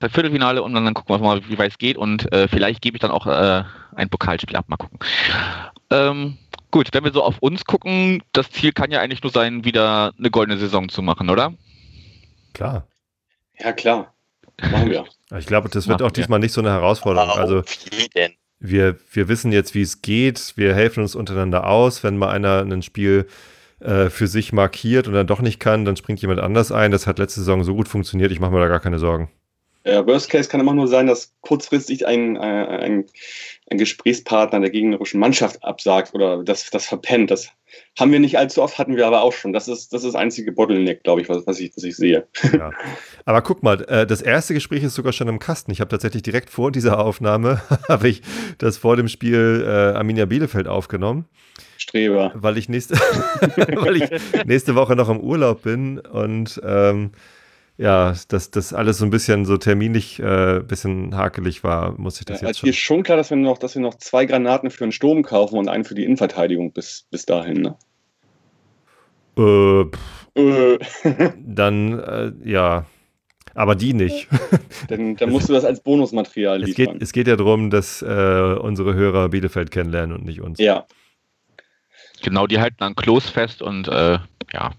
Viertelfinale und dann, gucken wir mal, wie weit es geht und äh, vielleicht gebe ich dann auch äh, ein Pokalspiel ab. Mal gucken. Ähm, gut, wenn wir so auf uns gucken, das Ziel kann ja eigentlich nur sein, wieder eine goldene Saison zu machen, oder? Klar. Ja, klar. Machen wir. Ich glaube, das wird auch diesmal nicht so eine Herausforderung. Also wir, wir wissen jetzt, wie es geht. Wir helfen uns untereinander aus. Wenn mal einer ein Spiel äh, für sich markiert und dann doch nicht kann, dann springt jemand anders ein. Das hat letzte Saison so gut funktioniert. Ich mache mir da gar keine Sorgen. Ja, Worst Case kann immer nur sein, dass kurzfristig ein, ein, ein, ein Gesprächspartner der gegnerischen Mannschaft absagt oder das, das verpennt. Das haben wir nicht allzu oft, hatten wir aber auch schon. Das ist das, ist einzige Bottleneck, glaube ich was, was ich, was ich sehe. Ja. Aber guck mal, äh, das erste Gespräch ist sogar schon im Kasten. Ich habe tatsächlich direkt vor dieser Aufnahme, habe ich das vor dem Spiel äh, Arminia Bielefeld aufgenommen. Streber. Weil ich nächste, weil ich nächste Woche noch im Urlaub bin und ähm, ja, dass das alles so ein bisschen so terminlich äh, bisschen hakelig war, muss ich das ja, jetzt schon. Ist schon klar, dass wir noch, dass wir noch zwei Granaten für den Sturm kaufen und einen für die Innenverteidigung bis, bis dahin, ne? Äh, äh. dann, äh, ja. Aber die nicht. Dann, dann musst du das als Bonusmaterial liefern. Es geht, es geht ja darum, dass äh, unsere Hörer Bielefeld kennenlernen und nicht uns. Ja. Genau, die halten an Klos fest und äh, ja,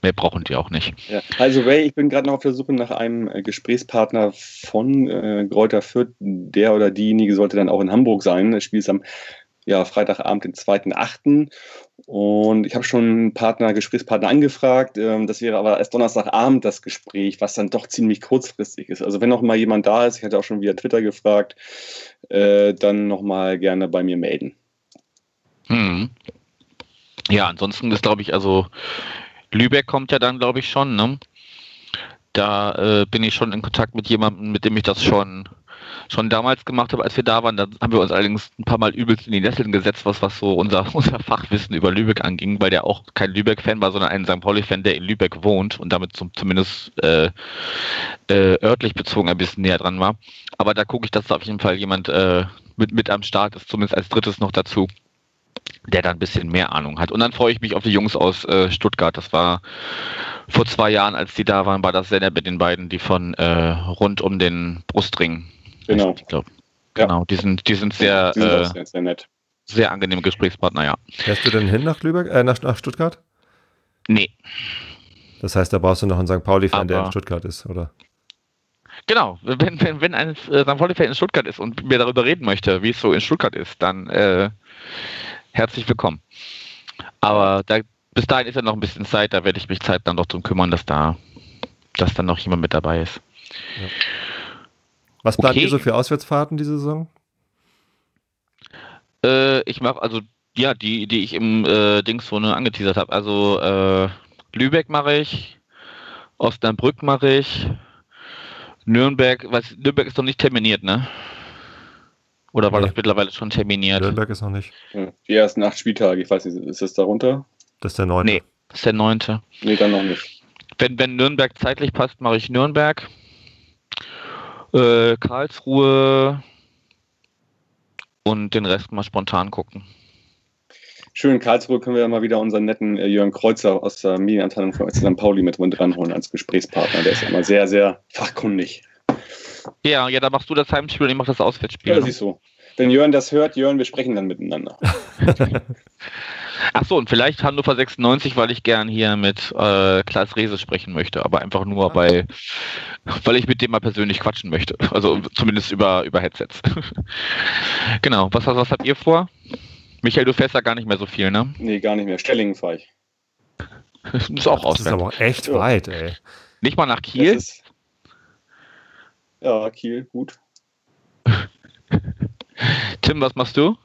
mehr brauchen die auch nicht. Ja. Also Ray, ich bin gerade noch auf der Suche nach einem äh, Gesprächspartner von äh, Gräuter Fürth. Der oder diejenige sollte dann auch in Hamburg sein. Das Spiel ist am ja, Freitagabend, den 2.8. Und ich habe schon einen Partner, Gesprächspartner angefragt. Ähm, das wäre aber erst Donnerstagabend das Gespräch, was dann doch ziemlich kurzfristig ist. Also wenn noch mal jemand da ist, ich hatte auch schon via Twitter gefragt, äh, dann noch mal gerne bei mir melden. Hm. Ja, ansonsten ist, glaube ich, also Lübeck kommt ja dann, glaube ich, schon, ne? Da äh, bin ich schon in Kontakt mit jemandem, mit dem ich das schon schon damals gemacht habe, als wir da waren. Da haben wir uns allerdings ein paar Mal übelst in die Nesseln gesetzt, was, was so unser, unser Fachwissen über Lübeck anging, weil der auch kein Lübeck-Fan war, sondern ein St. Pauli-Fan, der in Lübeck wohnt und damit zum, zumindest äh, äh, örtlich bezogen ein bisschen näher dran war. Aber da gucke ich, dass da auf jeden Fall jemand äh, mit, mit am Start ist, zumindest als drittes noch dazu der da ein bisschen mehr Ahnung hat. Und dann freue ich mich auf die Jungs aus äh, Stuttgart. Das war vor zwei Jahren, als die da waren, war das sehr nett mit den beiden, die von äh, rund um den Brustring. Genau. Ich glaube. Genau, die sind, die sind sehr, die sind äh, sehr, sehr, nett. Sehr angenehme Gesprächspartner, ja. Fährst du denn hin nach Lübeck, äh, nach, nach Stuttgart? Nee. Das heißt, da brauchst du noch einen St. Pauli-Fan, der in Stuttgart ist, oder? Genau, wenn, wenn, wenn ein äh, St. Pauli-Fan in Stuttgart ist und mir darüber reden möchte, wie es so in Stuttgart ist, dann äh, herzlich willkommen. Aber da, bis dahin ist ja noch ein bisschen Zeit, da werde ich mich Zeit dann noch drum kümmern, dass da, dass dann noch jemand mit dabei ist. Ja. Was plant okay. ihr so für Auswärtsfahrten diese Saison? Äh, ich mache also ja die, die ich im äh, Dings so ne, angeteasert habe. Also äh, Lübeck mache ich, Osnabrück mache ich, Nürnberg, was Nürnberg ist noch nicht terminiert, ne? Oder war nee. das mittlerweile schon terminiert? Nürnberg ist noch nicht. Die ersten acht Spieltage, ich weiß nicht, ist das darunter? Das ist der neunte. Nee, das ist der neunte. Nee, dann noch nicht. Wenn, wenn Nürnberg zeitlich passt, mache ich Nürnberg. Äh, Karlsruhe und den Rest mal spontan gucken. Schön, in Karlsruhe können wir ja mal wieder unseren netten äh, Jörn Kreuzer aus der Medienabteilung von St. Pauli mit ranholen als Gesprächspartner. Der ist ja immer sehr, sehr fachkundig. Ja, ja, da machst du das Heimspiel und ich mach das Auswärtsspiel. Ja, siehst du. Wenn Jörn das hört, Jörn, wir sprechen dann miteinander. Ach so, und vielleicht Hannover 96, weil ich gern hier mit äh, Klaas Rehse sprechen möchte, aber einfach nur ah. bei, weil ich mit dem mal persönlich quatschen möchte. Also zumindest über, über Headsets. genau, was, was habt ihr vor? Michael, du fährst da gar nicht mehr so viel, ne? Nee, gar nicht mehr. Stellingen fahre ich. das ist auch Das ist aber echt ja. weit, ey. Nicht mal nach Kiel? Ist, ja, Kiel, gut. Tim, was machst du?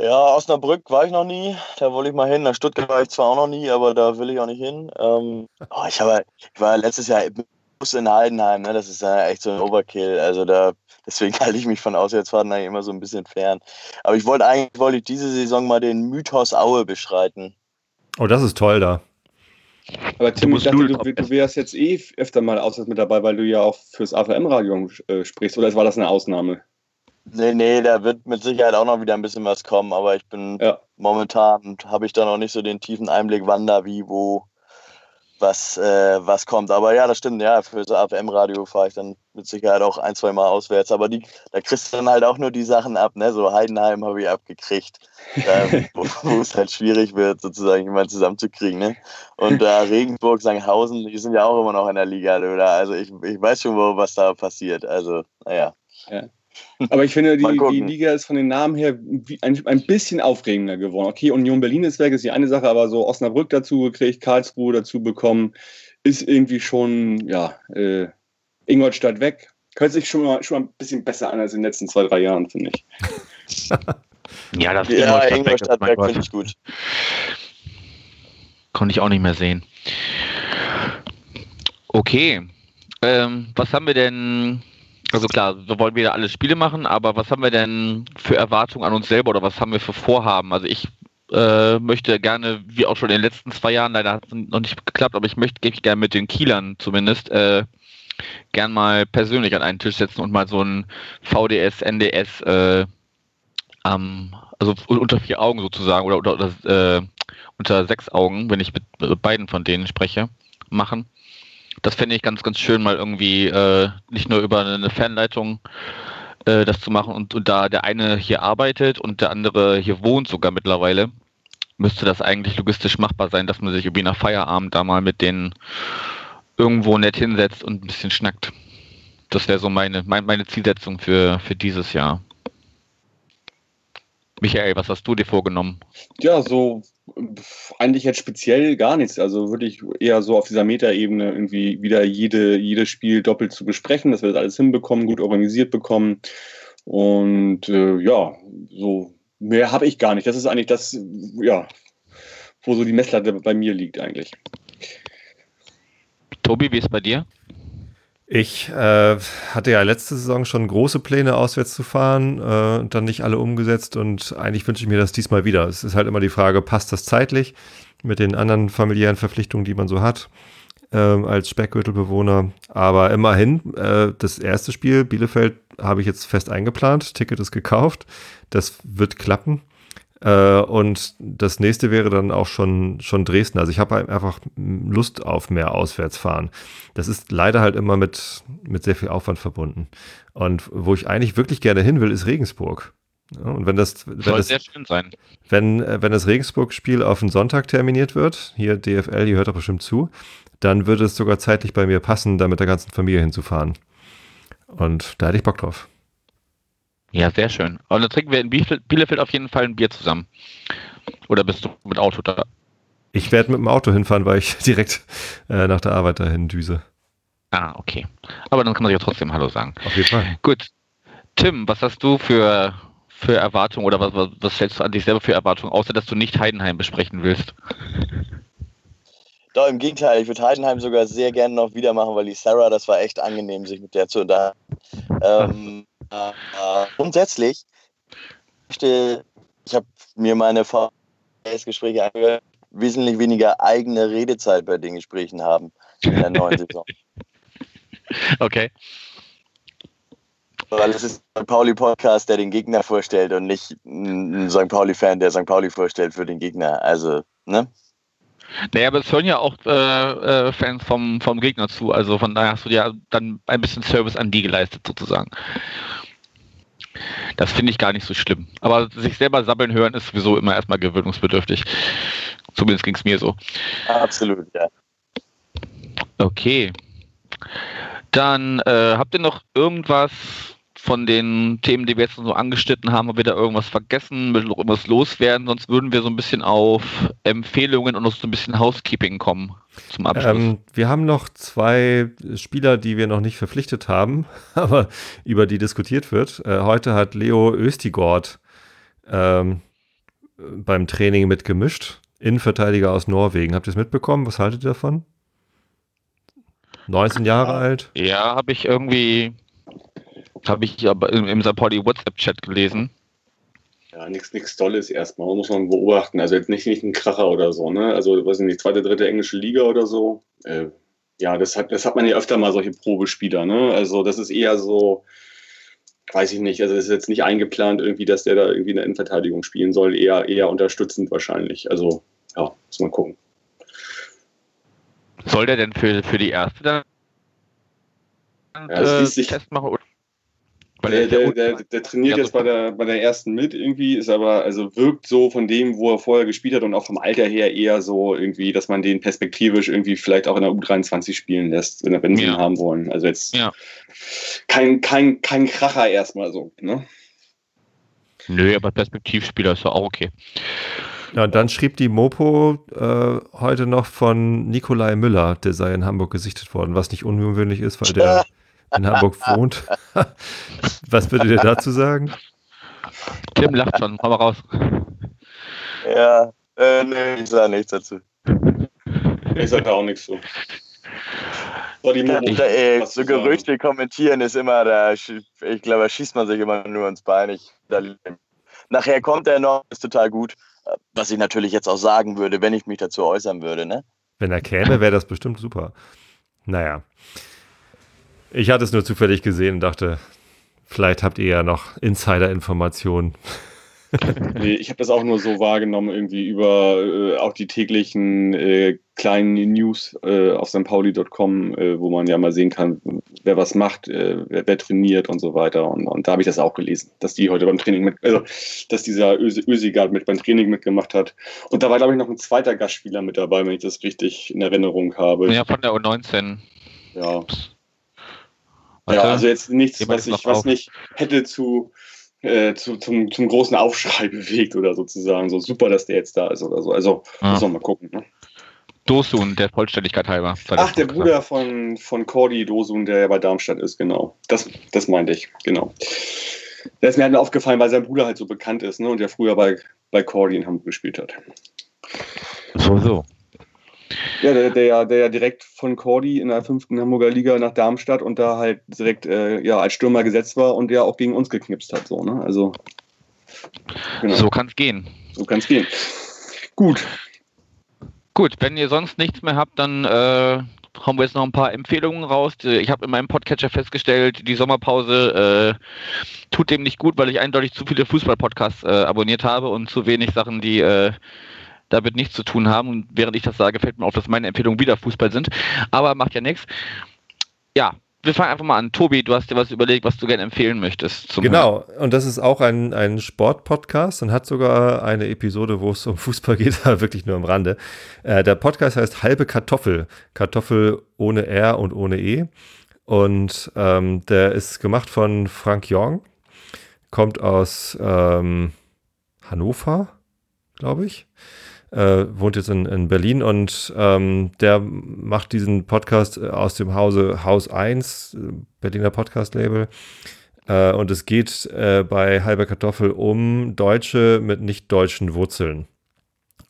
Ja, Osnabrück war ich noch nie. Da wollte ich mal hin. Nach Stuttgart war ich zwar auch noch nie, aber da will ich auch nicht hin. Ähm, oh, ich, habe, ich war letztes Jahr in Heidenheim. Ne? Das ist ja echt so ein Overkill. Also da, deswegen halte ich mich von Auswärtsfahrten eigentlich immer so ein bisschen fern. Aber ich wollte eigentlich wollte ich diese Saison mal den Mythos Aue beschreiten. Oh, das ist toll da. Aber Tim, ich dachte, du, du, wärst jetzt eh öfter mal auswärts mit dabei, weil du ja auch fürs AVM-Radio äh, sprichst. Oder war das eine Ausnahme? Nee, nee, da wird mit Sicherheit auch noch wieder ein bisschen was kommen, aber ich bin ja. momentan, habe ich da noch nicht so den tiefen Einblick, wann da wie, wo was, äh, was kommt. Aber ja, das stimmt, ja, für so AFM-Radio fahre ich dann mit Sicherheit auch ein, zwei Mal auswärts. Aber die, da kriegst du dann halt auch nur die Sachen ab, ne? So Heidenheim habe ich abgekriegt, äh, wo, es halt schwierig wird, sozusagen jemanden zusammenzukriegen, ne? Und äh, Regensburg, Sankhausen, die sind ja auch immer noch in der Liga, oder? Also ich, ich weiß schon, wo, was da passiert. Also, naja. Ja. Aber ich finde, die, die, Liga ist von den Namen her ein, ein bisschen aufregender geworden. Okay, Union Berlin ist weg, ist die eine Sache, aber so Osnabrück dazu gekriegt, Karlsruhe dazu bekommen, ist irgendwie schon, ja, äh, Ingolstadt weg. Hört sich schon mal, schon mal ein bisschen besser an als in den letzten zwei, drei Jahren, finde ich. ja, das ja, Ingolstadt, Ingolstadt weg, finde ich gut. Konnte ich auch nicht mehr sehen. Okay. Ähm, was haben wir denn also klar, wir wollen wieder alle Spiele machen, aber was haben wir denn für Erwartungen an uns selber oder was haben wir für Vorhaben? Also ich äh, möchte gerne, wie auch schon in den letzten zwei Jahren, leider hat es noch nicht geklappt, aber ich möchte ich gerne mit den Kielern zumindest äh, gern mal persönlich an einen Tisch setzen und mal so ein VDS, NDS, äh, ähm, also unter vier Augen sozusagen oder, oder, oder äh, unter sechs Augen, wenn ich mit beiden von denen spreche, machen das fände ich ganz, ganz schön, mal irgendwie äh, nicht nur über eine Fernleitung äh, das zu machen und, und, da der eine hier arbeitet und der andere hier wohnt sogar mittlerweile, müsste das eigentlich logistisch machbar sein, dass man sich irgendwie nach Feierabend da mal mit denen irgendwo nett hinsetzt und ein bisschen schnackt. Das wäre so meine, meine, meine Zielsetzung für, für dieses Jahr. Michael, was hast du dir vorgenommen? Ja, so eigentlich jetzt speziell gar nichts. Also würde ich eher so auf dieser Metaebene irgendwie wieder jede, jedes Spiel doppelt zu besprechen, dass wir das alles hinbekommen, gut organisiert bekommen. Und äh, ja, so mehr habe ich gar nicht. Das ist eigentlich das, ja, wo so die Messlatte bei mir liegt eigentlich. Tobi, wie ist bei dir? Ich äh, hatte ja letzte Saison schon große Pläne, auswärts zu fahren äh, und dann nicht alle umgesetzt und eigentlich wünsche ich mir das diesmal wieder. Es ist halt immer die Frage, passt das zeitlich mit den anderen familiären Verpflichtungen, die man so hat äh, als Speckgürtelbewohner. Aber immerhin, äh, das erste Spiel, Bielefeld, habe ich jetzt fest eingeplant, Ticket ist gekauft, das wird klappen. Äh, und das nächste wäre dann auch schon, schon Dresden. Also ich habe einfach Lust auf mehr Auswärtsfahren. Das ist leider halt immer mit, mit sehr viel Aufwand verbunden. Und wo ich eigentlich wirklich gerne hin will, ist Regensburg. Ja, und wenn das, wenn Soll das, sehr schön sein. Wenn, äh, wenn das Regensburg-Spiel auf den Sonntag terminiert wird, hier DFL, ihr hört doch bestimmt zu, dann würde es sogar zeitlich bei mir passen, da mit der ganzen Familie hinzufahren. Und da hätte ich Bock drauf. Ja, sehr schön. Und dann trinken wir in Bielefeld auf jeden Fall ein Bier zusammen. Oder bist du mit Auto da? Ich werde mit dem Auto hinfahren, weil ich direkt äh, nach der Arbeit dahin düse. Ah, okay. Aber dann kann man sich ja trotzdem Hallo sagen. Auf jeden Fall. Gut. Tim, was hast du für, für Erwartungen oder was, was, was stellst du an dich selber für Erwartungen, außer dass du nicht Heidenheim besprechen willst? Doch, im Gegenteil, ich würde Heidenheim sogar sehr gerne noch wieder machen, weil die Sarah, das war echt angenehm, sich mit der zu unterhalten. Ähm, äh, grundsätzlich, ich habe mir meine VS-Gespräche angehört, wesentlich weniger eigene Redezeit bei den Gesprächen haben in der neuen Saison. Okay. Weil es ist ein St. Pauli-Podcast, der den Gegner vorstellt und nicht ein St. Pauli-Fan, der St. Pauli vorstellt für den Gegner. Also, ne? Naja, aber es hören ja auch äh, äh, Fans vom, vom Gegner zu. Also von daher hast du ja dann ein bisschen Service an die geleistet, sozusagen. Das finde ich gar nicht so schlimm. Aber sich selber sabbeln hören ist sowieso immer erstmal gewöhnungsbedürftig. Zumindest ging es mir so. Absolut, ja. Okay. Dann äh, habt ihr noch irgendwas von den Themen, die wir jetzt so angeschnitten haben, haben wir da irgendwas vergessen, will noch irgendwas loswerden, sonst würden wir so ein bisschen auf Empfehlungen und noch so ein bisschen Housekeeping kommen zum Abschluss. Ähm, wir haben noch zwei Spieler, die wir noch nicht verpflichtet haben, aber über die diskutiert wird. Äh, heute hat Leo Östigord ähm, beim Training mitgemischt. Innenverteidiger aus Norwegen. Habt ihr es mitbekommen? Was haltet ihr davon? 19 Jahre alt? Ja, habe ich irgendwie habe ich aber im, im. Pauli WhatsApp-Chat gelesen. Ja, nichts Tolles erstmal, muss man beobachten. Also jetzt nicht, nicht ein Kracher oder so, ne? Also, weiß ich nicht, zweite, dritte englische Liga oder so. Äh, ja, das hat, das hat man ja öfter mal, solche Probespieler, ne? Also, das ist eher so, weiß ich nicht, also es ist jetzt nicht eingeplant irgendwie, dass der da irgendwie in der Innenverteidigung spielen soll, eher, eher unterstützend wahrscheinlich. Also, ja, muss man gucken. Soll der denn für, für die erste dann das äh, Test machen? Oder? Weil Der, der, der, der trainiert Ja, jetzt bei der, bei der ersten mit irgendwie, ist aber, also wirkt so von dem, wo er vorher gespielt hat und auch vom Alter her eher so irgendwie, dass man den perspektivisch irgendwie vielleicht auch in der U23 spielen lässt, wenn, wenn sie Ja. ihn haben wollen. Also jetzt Ja. kein, kein, kein Kracher erstmal so. Ne? Nö, aber Perspektivspieler ist ja auch okay. Ja, und dann schrieb die Mopo äh, heute noch von Nikolai Müller, der sei in Hamburg gesichtet worden, was nicht ungewöhnlich ist, weil der in Hamburg wohnt. was würdet ihr dazu sagen? Tim lacht schon, hau mal raus. Ja, äh, nee, ich sage nichts dazu. Ich sag da auch nichts zu. So, die Momo, Da, ey, so zu sagen. Gerüchte kommentieren ist immer, da, ich glaube, da schießt man sich immer nur ins Bein. Ich, da, nachher kommt er noch, ist total gut. Was ich natürlich jetzt auch sagen würde, wenn ich mich dazu äußern würde, ne? Wenn er käme, wäre das bestimmt super. Naja. Ich hatte es nur zufällig gesehen und dachte, vielleicht habt ihr ja noch Insider-Informationen. Nee, ich habe das auch nur so wahrgenommen, irgendwie über äh, auch die täglichen äh, kleinen News äh, auf stpauli.com, äh, wo man ja mal sehen kann, wer was macht, äh, wer, wer trainiert und so weiter. Und, und da habe ich das auch gelesen, dass die heute beim Training mit, also dass dieser Ösi, Ösigard mit beim Training mitgemacht hat. Und da war, glaube ich, noch ein zweiter Gastspieler mit dabei, wenn ich das richtig in Erinnerung habe. Ja, von der U19. ja. Warte. Ja, also jetzt nichts, was, ich, was mich hätte zu, äh, zu, zum, zum großen Aufschrei bewegt oder sozusagen. So super, dass der jetzt da ist oder so. Also Ah. müssen wir mal gucken. Ne? Dosun, der Vollständigkeit halber. Ach, der Bruder von, von Cordy Dosun, der ja bei Darmstadt ist, genau. Das, das meinte ich, genau. Der ist mir halt nur aufgefallen, weil sein Bruder halt so bekannt ist ne? und der früher bei, bei Cordy in Hamburg gespielt hat. So, so. Ja, der, der, ja- der ja direkt von Cordy in der fünften Hamburger Liga nach Darmstadt und da halt direkt äh, ja, als Stürmer gesetzt war und der auch gegen uns geknipst hat. So, ne? Also, genau. So kann es gehen. So kann es gehen. Gut. Gut, wenn ihr sonst nichts mehr habt, dann äh, hauen wir jetzt noch ein paar Empfehlungen raus. Ich habe in meinem Podcatcher festgestellt, die Sommerpause äh, tut dem nicht gut, weil ich eindeutig zu viele Fußball-Podcasts äh, abonniert habe und zu wenig Sachen, die äh, damit nichts zu tun haben. Und während ich das sage, fällt mir auf, dass meine Empfehlungen wieder Fußball sind. Aber macht ja nichts. Ja, wir fangen einfach mal an. Tobi, du hast dir was überlegt, was du gerne empfehlen möchtest. Genau, und das ist auch ein, ein Sport-Podcast und hat sogar eine Episode, wo es um Fußball geht, aber wirklich nur am Rande. Äh, der Podcast heißt Halbe Kartoffel. Kartoffel ohne R und ohne E. Und ähm, der ist gemacht von Frank Jong, kommt aus ähm, Hannover, glaube ich. Äh, wohnt jetzt in, in Berlin und ähm, der macht diesen Podcast äh, aus dem Hause Haus 1, äh, Berliner Podcast-Label. Äh, und es geht äh, bei Halber Kartoffel um Deutsche mit nicht deutschen Wurzeln.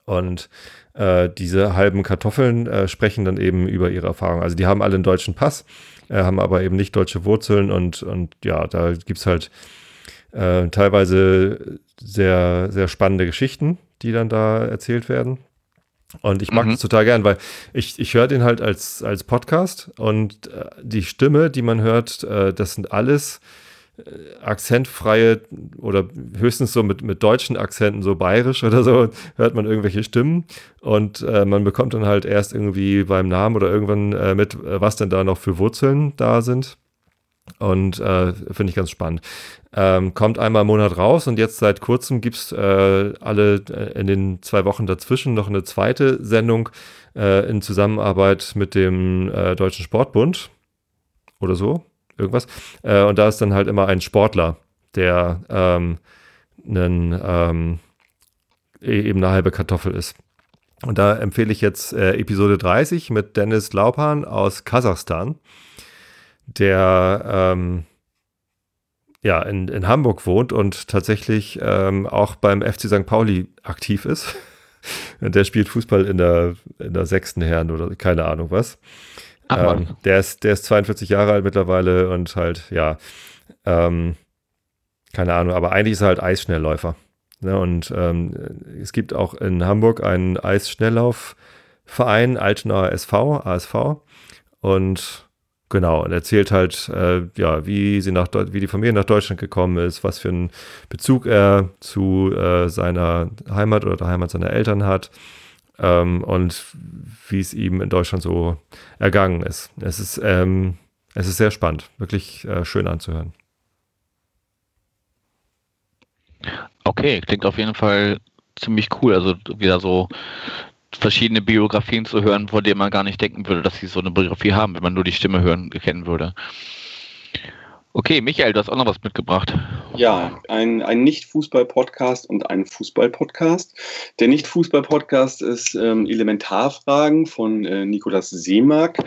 Und äh, diese halben Kartoffeln äh, sprechen dann eben über ihre Erfahrungen. Also die haben alle einen deutschen Pass, haben aber eben nicht deutsche Wurzeln und, und ja, da gibt es halt teilweise sehr, sehr spannende Geschichten, die dann da erzählt werden. Und ich mag Mhm. das total gern, weil ich, ich höre den halt als, als Podcast und äh, die Stimme, die man hört, äh, das sind alles äh, akzentfreie oder höchstens so mit, mit deutschen Akzenten, so bayerisch oder so, hört man irgendwelche Stimmen und äh, man bekommt dann halt erst irgendwie beim Namen oder irgendwann äh, mit, was denn da noch für Wurzeln da sind. Und äh, finde ich ganz spannend. Ähm, kommt einmal im Monat raus und jetzt seit kurzem gibt es äh, alle äh, in den zwei Wochen dazwischen noch eine zweite Sendung äh, in Zusammenarbeit mit dem äh, Deutschen Sportbund oder so, irgendwas. Äh, und da ist dann halt immer ein Sportler, der ähm, einen, ähm, e- eben eine halbe Kartoffel ist. Und da empfehle ich jetzt Episode 30 mit Dennis Laupan aus Kasachstan, der ähm, ja in, in Hamburg wohnt und tatsächlich ähm, auch beim FC St. Pauli aktiv ist. der spielt Fußball in der, in der sechsten Herren oder keine Ahnung was. Ach, Ähm, der, ist, der ist 42 Jahre alt mittlerweile und halt, ja, ähm, keine Ahnung, aber eigentlich ist er halt Eisschnellläufer. Ne? Und ähm, es gibt auch in Hamburg einen Eisschnelllaufverein, Altenaer SV, ASV. Und genau, und erzählt halt, äh, ja, wie, sie nach Deu- wie die Familie nach Deutschland gekommen ist, was für einen Bezug er zu äh, seiner Heimat oder der Heimat seiner Eltern hat. ähm, und wie es ihm in Deutschland so ergangen ist. Es ist, ähm, es ist sehr spannend, wirklich äh, schön anzuhören. Okay, klingt auf jeden Fall ziemlich cool. Also wieder so verschiedene Biografien zu hören, von denen man gar nicht denken würde, dass sie so eine Biografie haben, wenn man nur die Stimme hören kennen würde. Okay, Michael, du hast auch noch was mitgebracht. Ja, ein, ein Nicht-Fußball-Podcast und ein Fußball-Podcast. Der Nicht-Fußball-Podcast ist ähm, Elementarfragen von äh, Nikolas Seemark.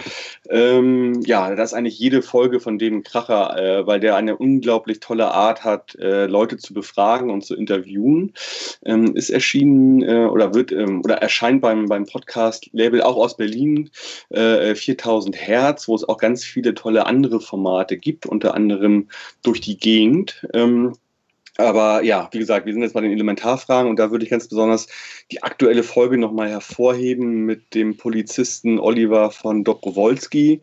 Ähm, ja, das ist eigentlich jede Folge von dem Kracher, äh, weil der eine unglaublich tolle Art hat, äh, Leute zu befragen und zu interviewen. Ähm, ist erschienen äh, oder wird ähm, oder erscheint beim, beim Podcast-Label auch aus Berlin 4000 äh, Hertz, wo es auch ganz viele tolle andere Formate gibt, unter anderem anderem durch die Gegend. Ähm, aber ja, wie gesagt, wir sind jetzt bei den Elementarfragen und da würde ich ganz besonders die aktuelle Folge nochmal hervorheben mit dem Polizisten Oliver von Dobrowolski.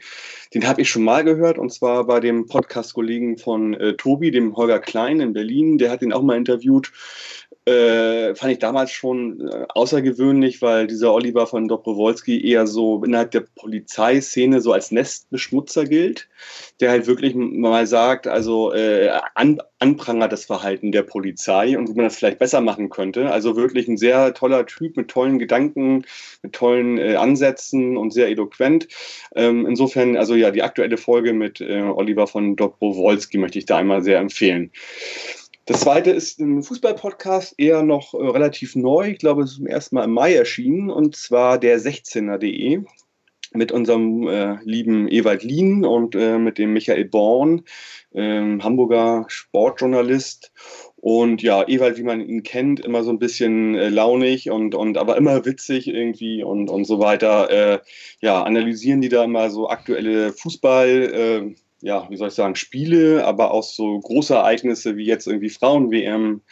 Den habe ich schon mal gehört und zwar bei dem Podcast-Kollegen von äh, Tobi, dem Holger Klein in Berlin. Der hat ihn auch mal interviewt äh, fand ich damals schon äh, außergewöhnlich, weil dieser Oliver von Dobrowolski eher so innerhalb der Polizeiszene so als Nestbeschmutzer gilt, der halt wirklich mal sagt, also äh, an, anprangert das Verhalten der Polizei und wie man das vielleicht besser machen könnte. Also wirklich ein sehr toller Typ mit tollen Gedanken, mit tollen äh, Ansätzen und sehr eloquent. Ähm, insofern, also ja, die aktuelle Folge mit äh, Oliver von Dobrowolski möchte ich da einmal sehr empfehlen. Das zweite ist ein Fußball-Podcast, eher noch äh, relativ neu. Ich glaube, es ist zum ersten Mal im Mai erschienen, und zwar der 16er.de mit unserem äh, lieben Ewald Lien und äh, mit dem Michael Born, ähm, Hamburger Sportjournalist. Und ja, Ewald, wie man ihn kennt, immer so ein bisschen äh, launig und, und aber immer witzig irgendwie und, und so weiter. Äh, ja, analysieren die da immer so aktuelle Fußball, äh, ja, wie soll ich sagen, Spiele, aber auch so große Ereignisse wie jetzt irgendwie Frauen-WM,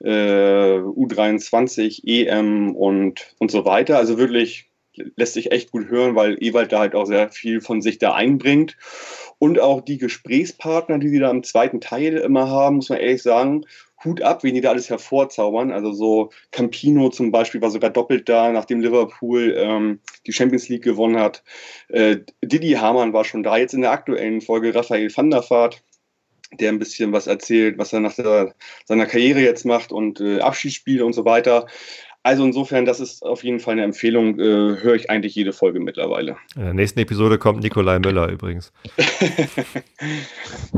äh, U23, EM und, und so weiter. Also wirklich lässt sich echt gut hören, weil Ewald da halt auch sehr viel von sich da einbringt. Und auch die Gesprächspartner, die sie da im zweiten Teil immer haben, muss man ehrlich sagen, Hut ab, wen die da alles hervorzaubern. Also so Campino zum Beispiel war sogar doppelt da, nachdem Liverpool ähm, die Champions League gewonnen hat. Äh, Didi Hamann war schon da. Jetzt in der aktuellen Folge Raphael van der Vaart, der ein bisschen was erzählt, was er nach der, seiner Karriere jetzt macht und äh, Abschiedsspiele und so weiter. Also insofern, das ist auf jeden Fall eine Empfehlung. Äh, höre ich eigentlich jede Folge mittlerweile. In der nächsten Episode kommt Nikolai Müller übrigens.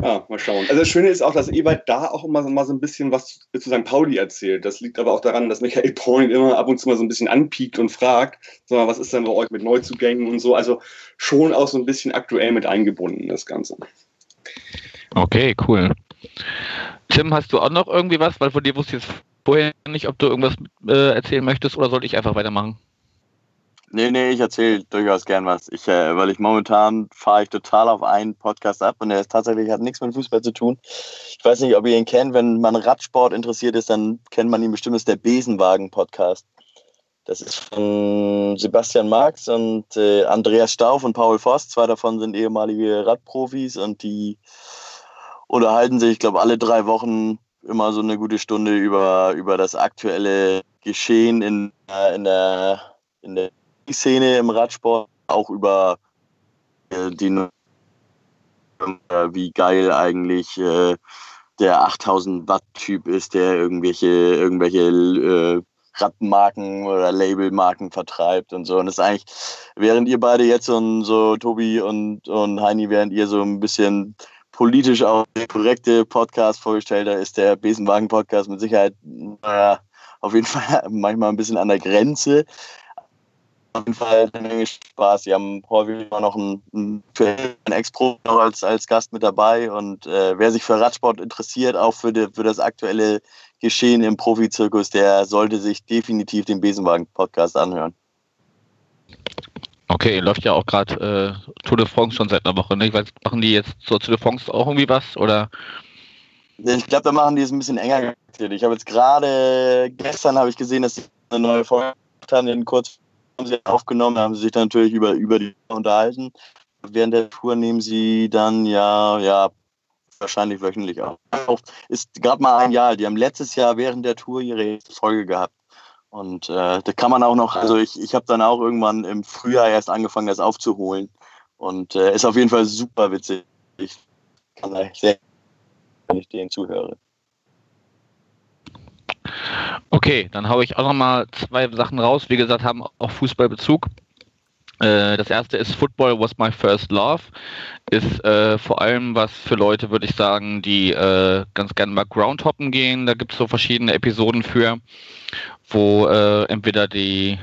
ja, mal schauen. Also das Schöne ist auch, dass Ewald da auch immer so, mal so ein bisschen was zu St. Pauli erzählt. Das liegt aber auch daran, dass Michael Point immer ab und zu mal so ein bisschen anpiekt und fragt, sag mal, was ist denn bei euch mit Neuzugängen und so. Also schon auch so ein bisschen aktuell mit eingebunden, das Ganze. Okay, cool. Tim, hast du auch noch irgendwie was? Weil von dir wusste ich jetzt vorher nicht, ob du irgendwas äh, erzählen möchtest oder sollte ich einfach weitermachen? Nee, nee, ich erzähle durchaus gern was. Ich, äh, weil ich momentan fahre ich total auf einen Podcast ab und der ist tatsächlich hat nichts mit Fußball zu tun. Ich weiß nicht, ob ihr ihn kennt. Wenn man Radsport interessiert ist, dann kennt man ihn bestimmt. Das ist der Besenwagen-Podcast. Das ist von Sebastian Marx und äh, Andreas Stauf und Paul Voss. Zwei davon sind ehemalige Radprofis und die unterhalten sich, ich glaube, alle drei Wochen immer so eine gute Stunde über, über das aktuelle Geschehen in, in der, in der Szene im Radsport, auch über äh, die, wie geil eigentlich äh, der 8000 Watt Typ ist, der irgendwelche, irgendwelche äh, Radmarken oder Labelmarken vertreibt und so. Und das ist eigentlich, während ihr beide jetzt und so, Tobi und, und Heini, während ihr so ein bisschen politisch auch korrekte Podcast vorgestellt. Da ist der Besenwagen-Podcast mit Sicherheit naja, auf jeden Fall manchmal ein bisschen an der Grenze. Auf jeden Fall eine Menge Spaß. Sie haben häufig immer noch einen, einen Ex-Pro als, als Gast mit dabei. Und äh, wer sich für Radsport interessiert, auch für, die, für das aktuelle Geschehen im Profizirkus, der sollte sich definitiv den Besenwagen-Podcast anhören. Okay, läuft ja auch gerade äh, Tour de France schon seit einer Woche. Ne? Ich weiß, machen die jetzt zur Tour de France auch irgendwie was? Oder? Ich glaube, da machen die es ein bisschen enger. Ich habe jetzt gerade, gestern habe ich gesehen, dass sie eine neue Folge haben, den kurz haben sie aufgenommen, haben sie sich dann natürlich über, über die unterhalten. Während der Tour nehmen sie dann ja, ja, wahrscheinlich wöchentlich auf. Ist gerade mal ein Jahr. Die haben letztes Jahr während der Tour ihre Folge gehabt. Und äh, da kann man auch noch, also ich, ich habe dann auch irgendwann im Frühjahr erst angefangen, das aufzuholen. Und äh, ist auf jeden Fall super witzig. Ich kann da sehr, wenn ich denen zuhöre. Okay, dann haue ich auch noch mal zwei Sachen raus. Wie gesagt, haben auch Fußballbezug. Äh, das erste ist Football was my first love. Ist äh, vor allem was für Leute, würde ich sagen, die äh, ganz gerne mal Groundhoppen gehen. Da gibt es so verschiedene Episoden für, wo äh, entweder die,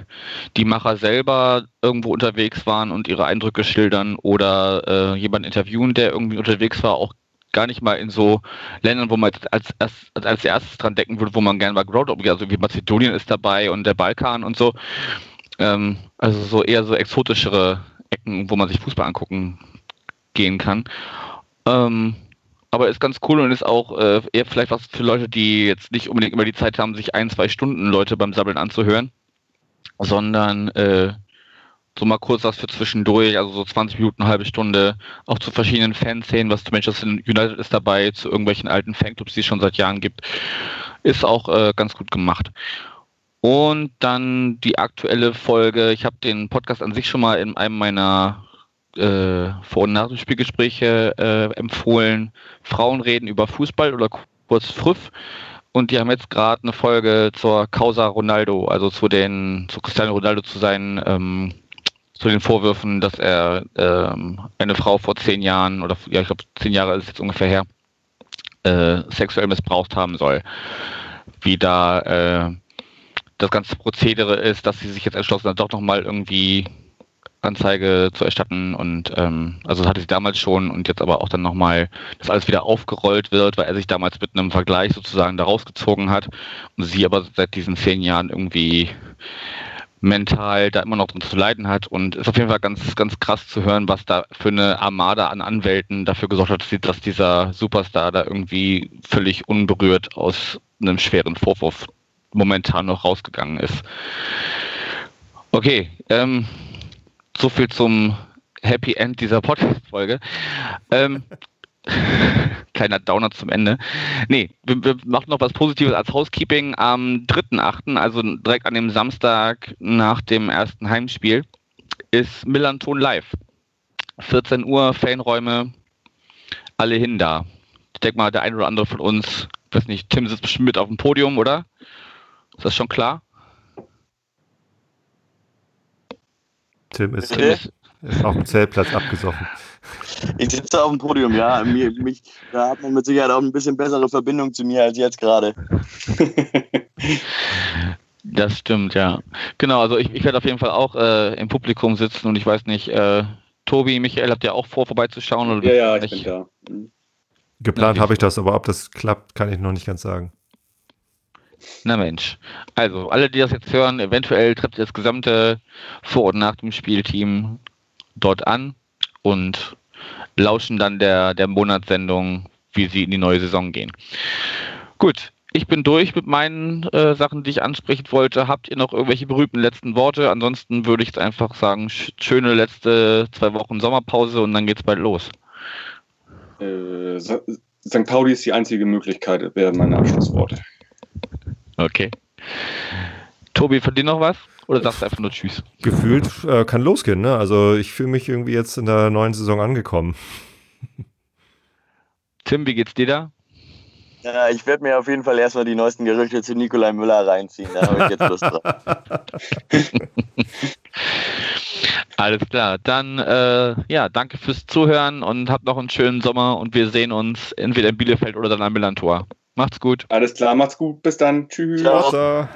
die Macher selber irgendwo unterwegs waren und ihre Eindrücke schildern oder äh, jemanden interviewen, der irgendwie unterwegs war, auch gar nicht mal in so Ländern, wo man als, als, als erstes dran denken würde, wo man gerne mal geht. Also wie Mazedonien ist dabei und der Balkan und so. Ähm, also so eher so exotischere Ecken, wo man sich Fußball angucken gehen kann. Ähm, aber ist ganz cool und ist auch äh, eher vielleicht was für Leute, die jetzt nicht unbedingt immer die Zeit haben, sich ein, zwei Stunden Leute beim Sammeln anzuhören, sondern äh, so mal kurz was für zwischendurch, also so 20 Minuten, eine halbe Stunde, auch zu verschiedenen Fanszenen, was zum Manchester United ist dabei, zu irgendwelchen alten Fanclubs, die es schon seit Jahren gibt, ist auch äh, ganz gut gemacht. Und dann die aktuelle Folge. Ich habe den Podcast an sich schon mal in einem meiner äh, Vor- und Nachspielgespräche äh, empfohlen. Frauen reden über Fußball oder kurz Früff. Und die haben jetzt gerade eine Folge zur Causa Ronaldo, also zu den, zu Cristiano Ronaldo zu seinen, ähm, zu den Vorwürfen, dass er ähm, eine Frau vor zehn Jahren oder ja, ich glaube zehn Jahre ist jetzt ungefähr her, äh, sexuell missbraucht haben soll. Wie da äh, das ganze Prozedere ist, dass sie sich jetzt entschlossen hat, doch nochmal irgendwie Anzeige zu erstatten und ähm, also das hatte sie damals schon und jetzt aber auch dann nochmal, dass alles wieder aufgerollt wird, weil er sich damals mit einem Vergleich sozusagen da rausgezogen hat und sie aber seit diesen zehn Jahren irgendwie mental da immer noch drin zu leiden hat und ist auf jeden Fall ganz, ganz krass zu hören, was da für eine Armada an Anwälten dafür gesorgt hat, dass dieser Superstar da irgendwie völlig unberührt aus einem schweren Vorwurf momentan noch rausgegangen ist. Okay, ähm, so viel zum Happy End dieser Podcast-Folge. Ähm, kleiner Downer zum Ende. Nee, wir, wir, machen noch was Positives als Housekeeping am 3.8., also direkt an dem Samstag nach dem ersten Heimspiel, ist Millanton live. 14 Uhr, Fanräume, alle hin da. Ich denke mal, der ein oder andere von uns, weiß nicht, Tim sitzt bestimmt mit auf dem Podium, oder? Ist das schon klar? Tim ist, ist, ist auf dem Zeltplatz abgesoffen. Ich sitze auf dem Podium, ja. Mir, mich, da hat man mit Sicherheit auch ein bisschen bessere Verbindung zu mir als jetzt gerade. Das stimmt, ja. Genau, also ich, ich werde auf jeden Fall auch äh, im Publikum sitzen und ich weiß nicht, äh, Tobi, Michael, habt ihr auch vor, vorbeizuschauen? Oder ja, ja, ich bin da. Mhm. Geplant habe ich das, aber ob das klappt, kann ich noch nicht ganz sagen. Na Mensch. Also, alle, die das jetzt hören, eventuell trifft das gesamte Vor- und Nach dem Spielteam dort an und lauschen dann der, der Monatssendung, wie sie in die neue Saison gehen. Gut, ich bin durch mit meinen äh, Sachen, die ich ansprechen wollte. Habt ihr noch irgendwelche berühmten letzten Worte? Ansonsten würde ich jetzt einfach sagen, sch schöne letzte zwei Wochen Sommerpause und dann geht's bald los. Äh, St. Pauli ist die einzige Möglichkeit, wären meine Abschlussworte. Okay. Tobi, von dir noch was? Oder sagst du einfach nur Tschüss? Gefühlt äh, kann losgehen, ne? Also ich fühle mich irgendwie jetzt in der neuen Saison angekommen. Tim, wie geht's dir da? Ja, ich werde mir auf jeden Fall erstmal die neuesten Gerüchte zu Nikolai Müller reinziehen. Da habe ich jetzt Lust drauf. Alles klar. Dann äh, ja, danke fürs Zuhören und habt noch einen schönen Sommer und wir sehen uns entweder in Bielefeld oder dann am Millantor. Macht's gut. Alles klar, macht's gut. Bis dann. Tschüss. Ciao. Ciao.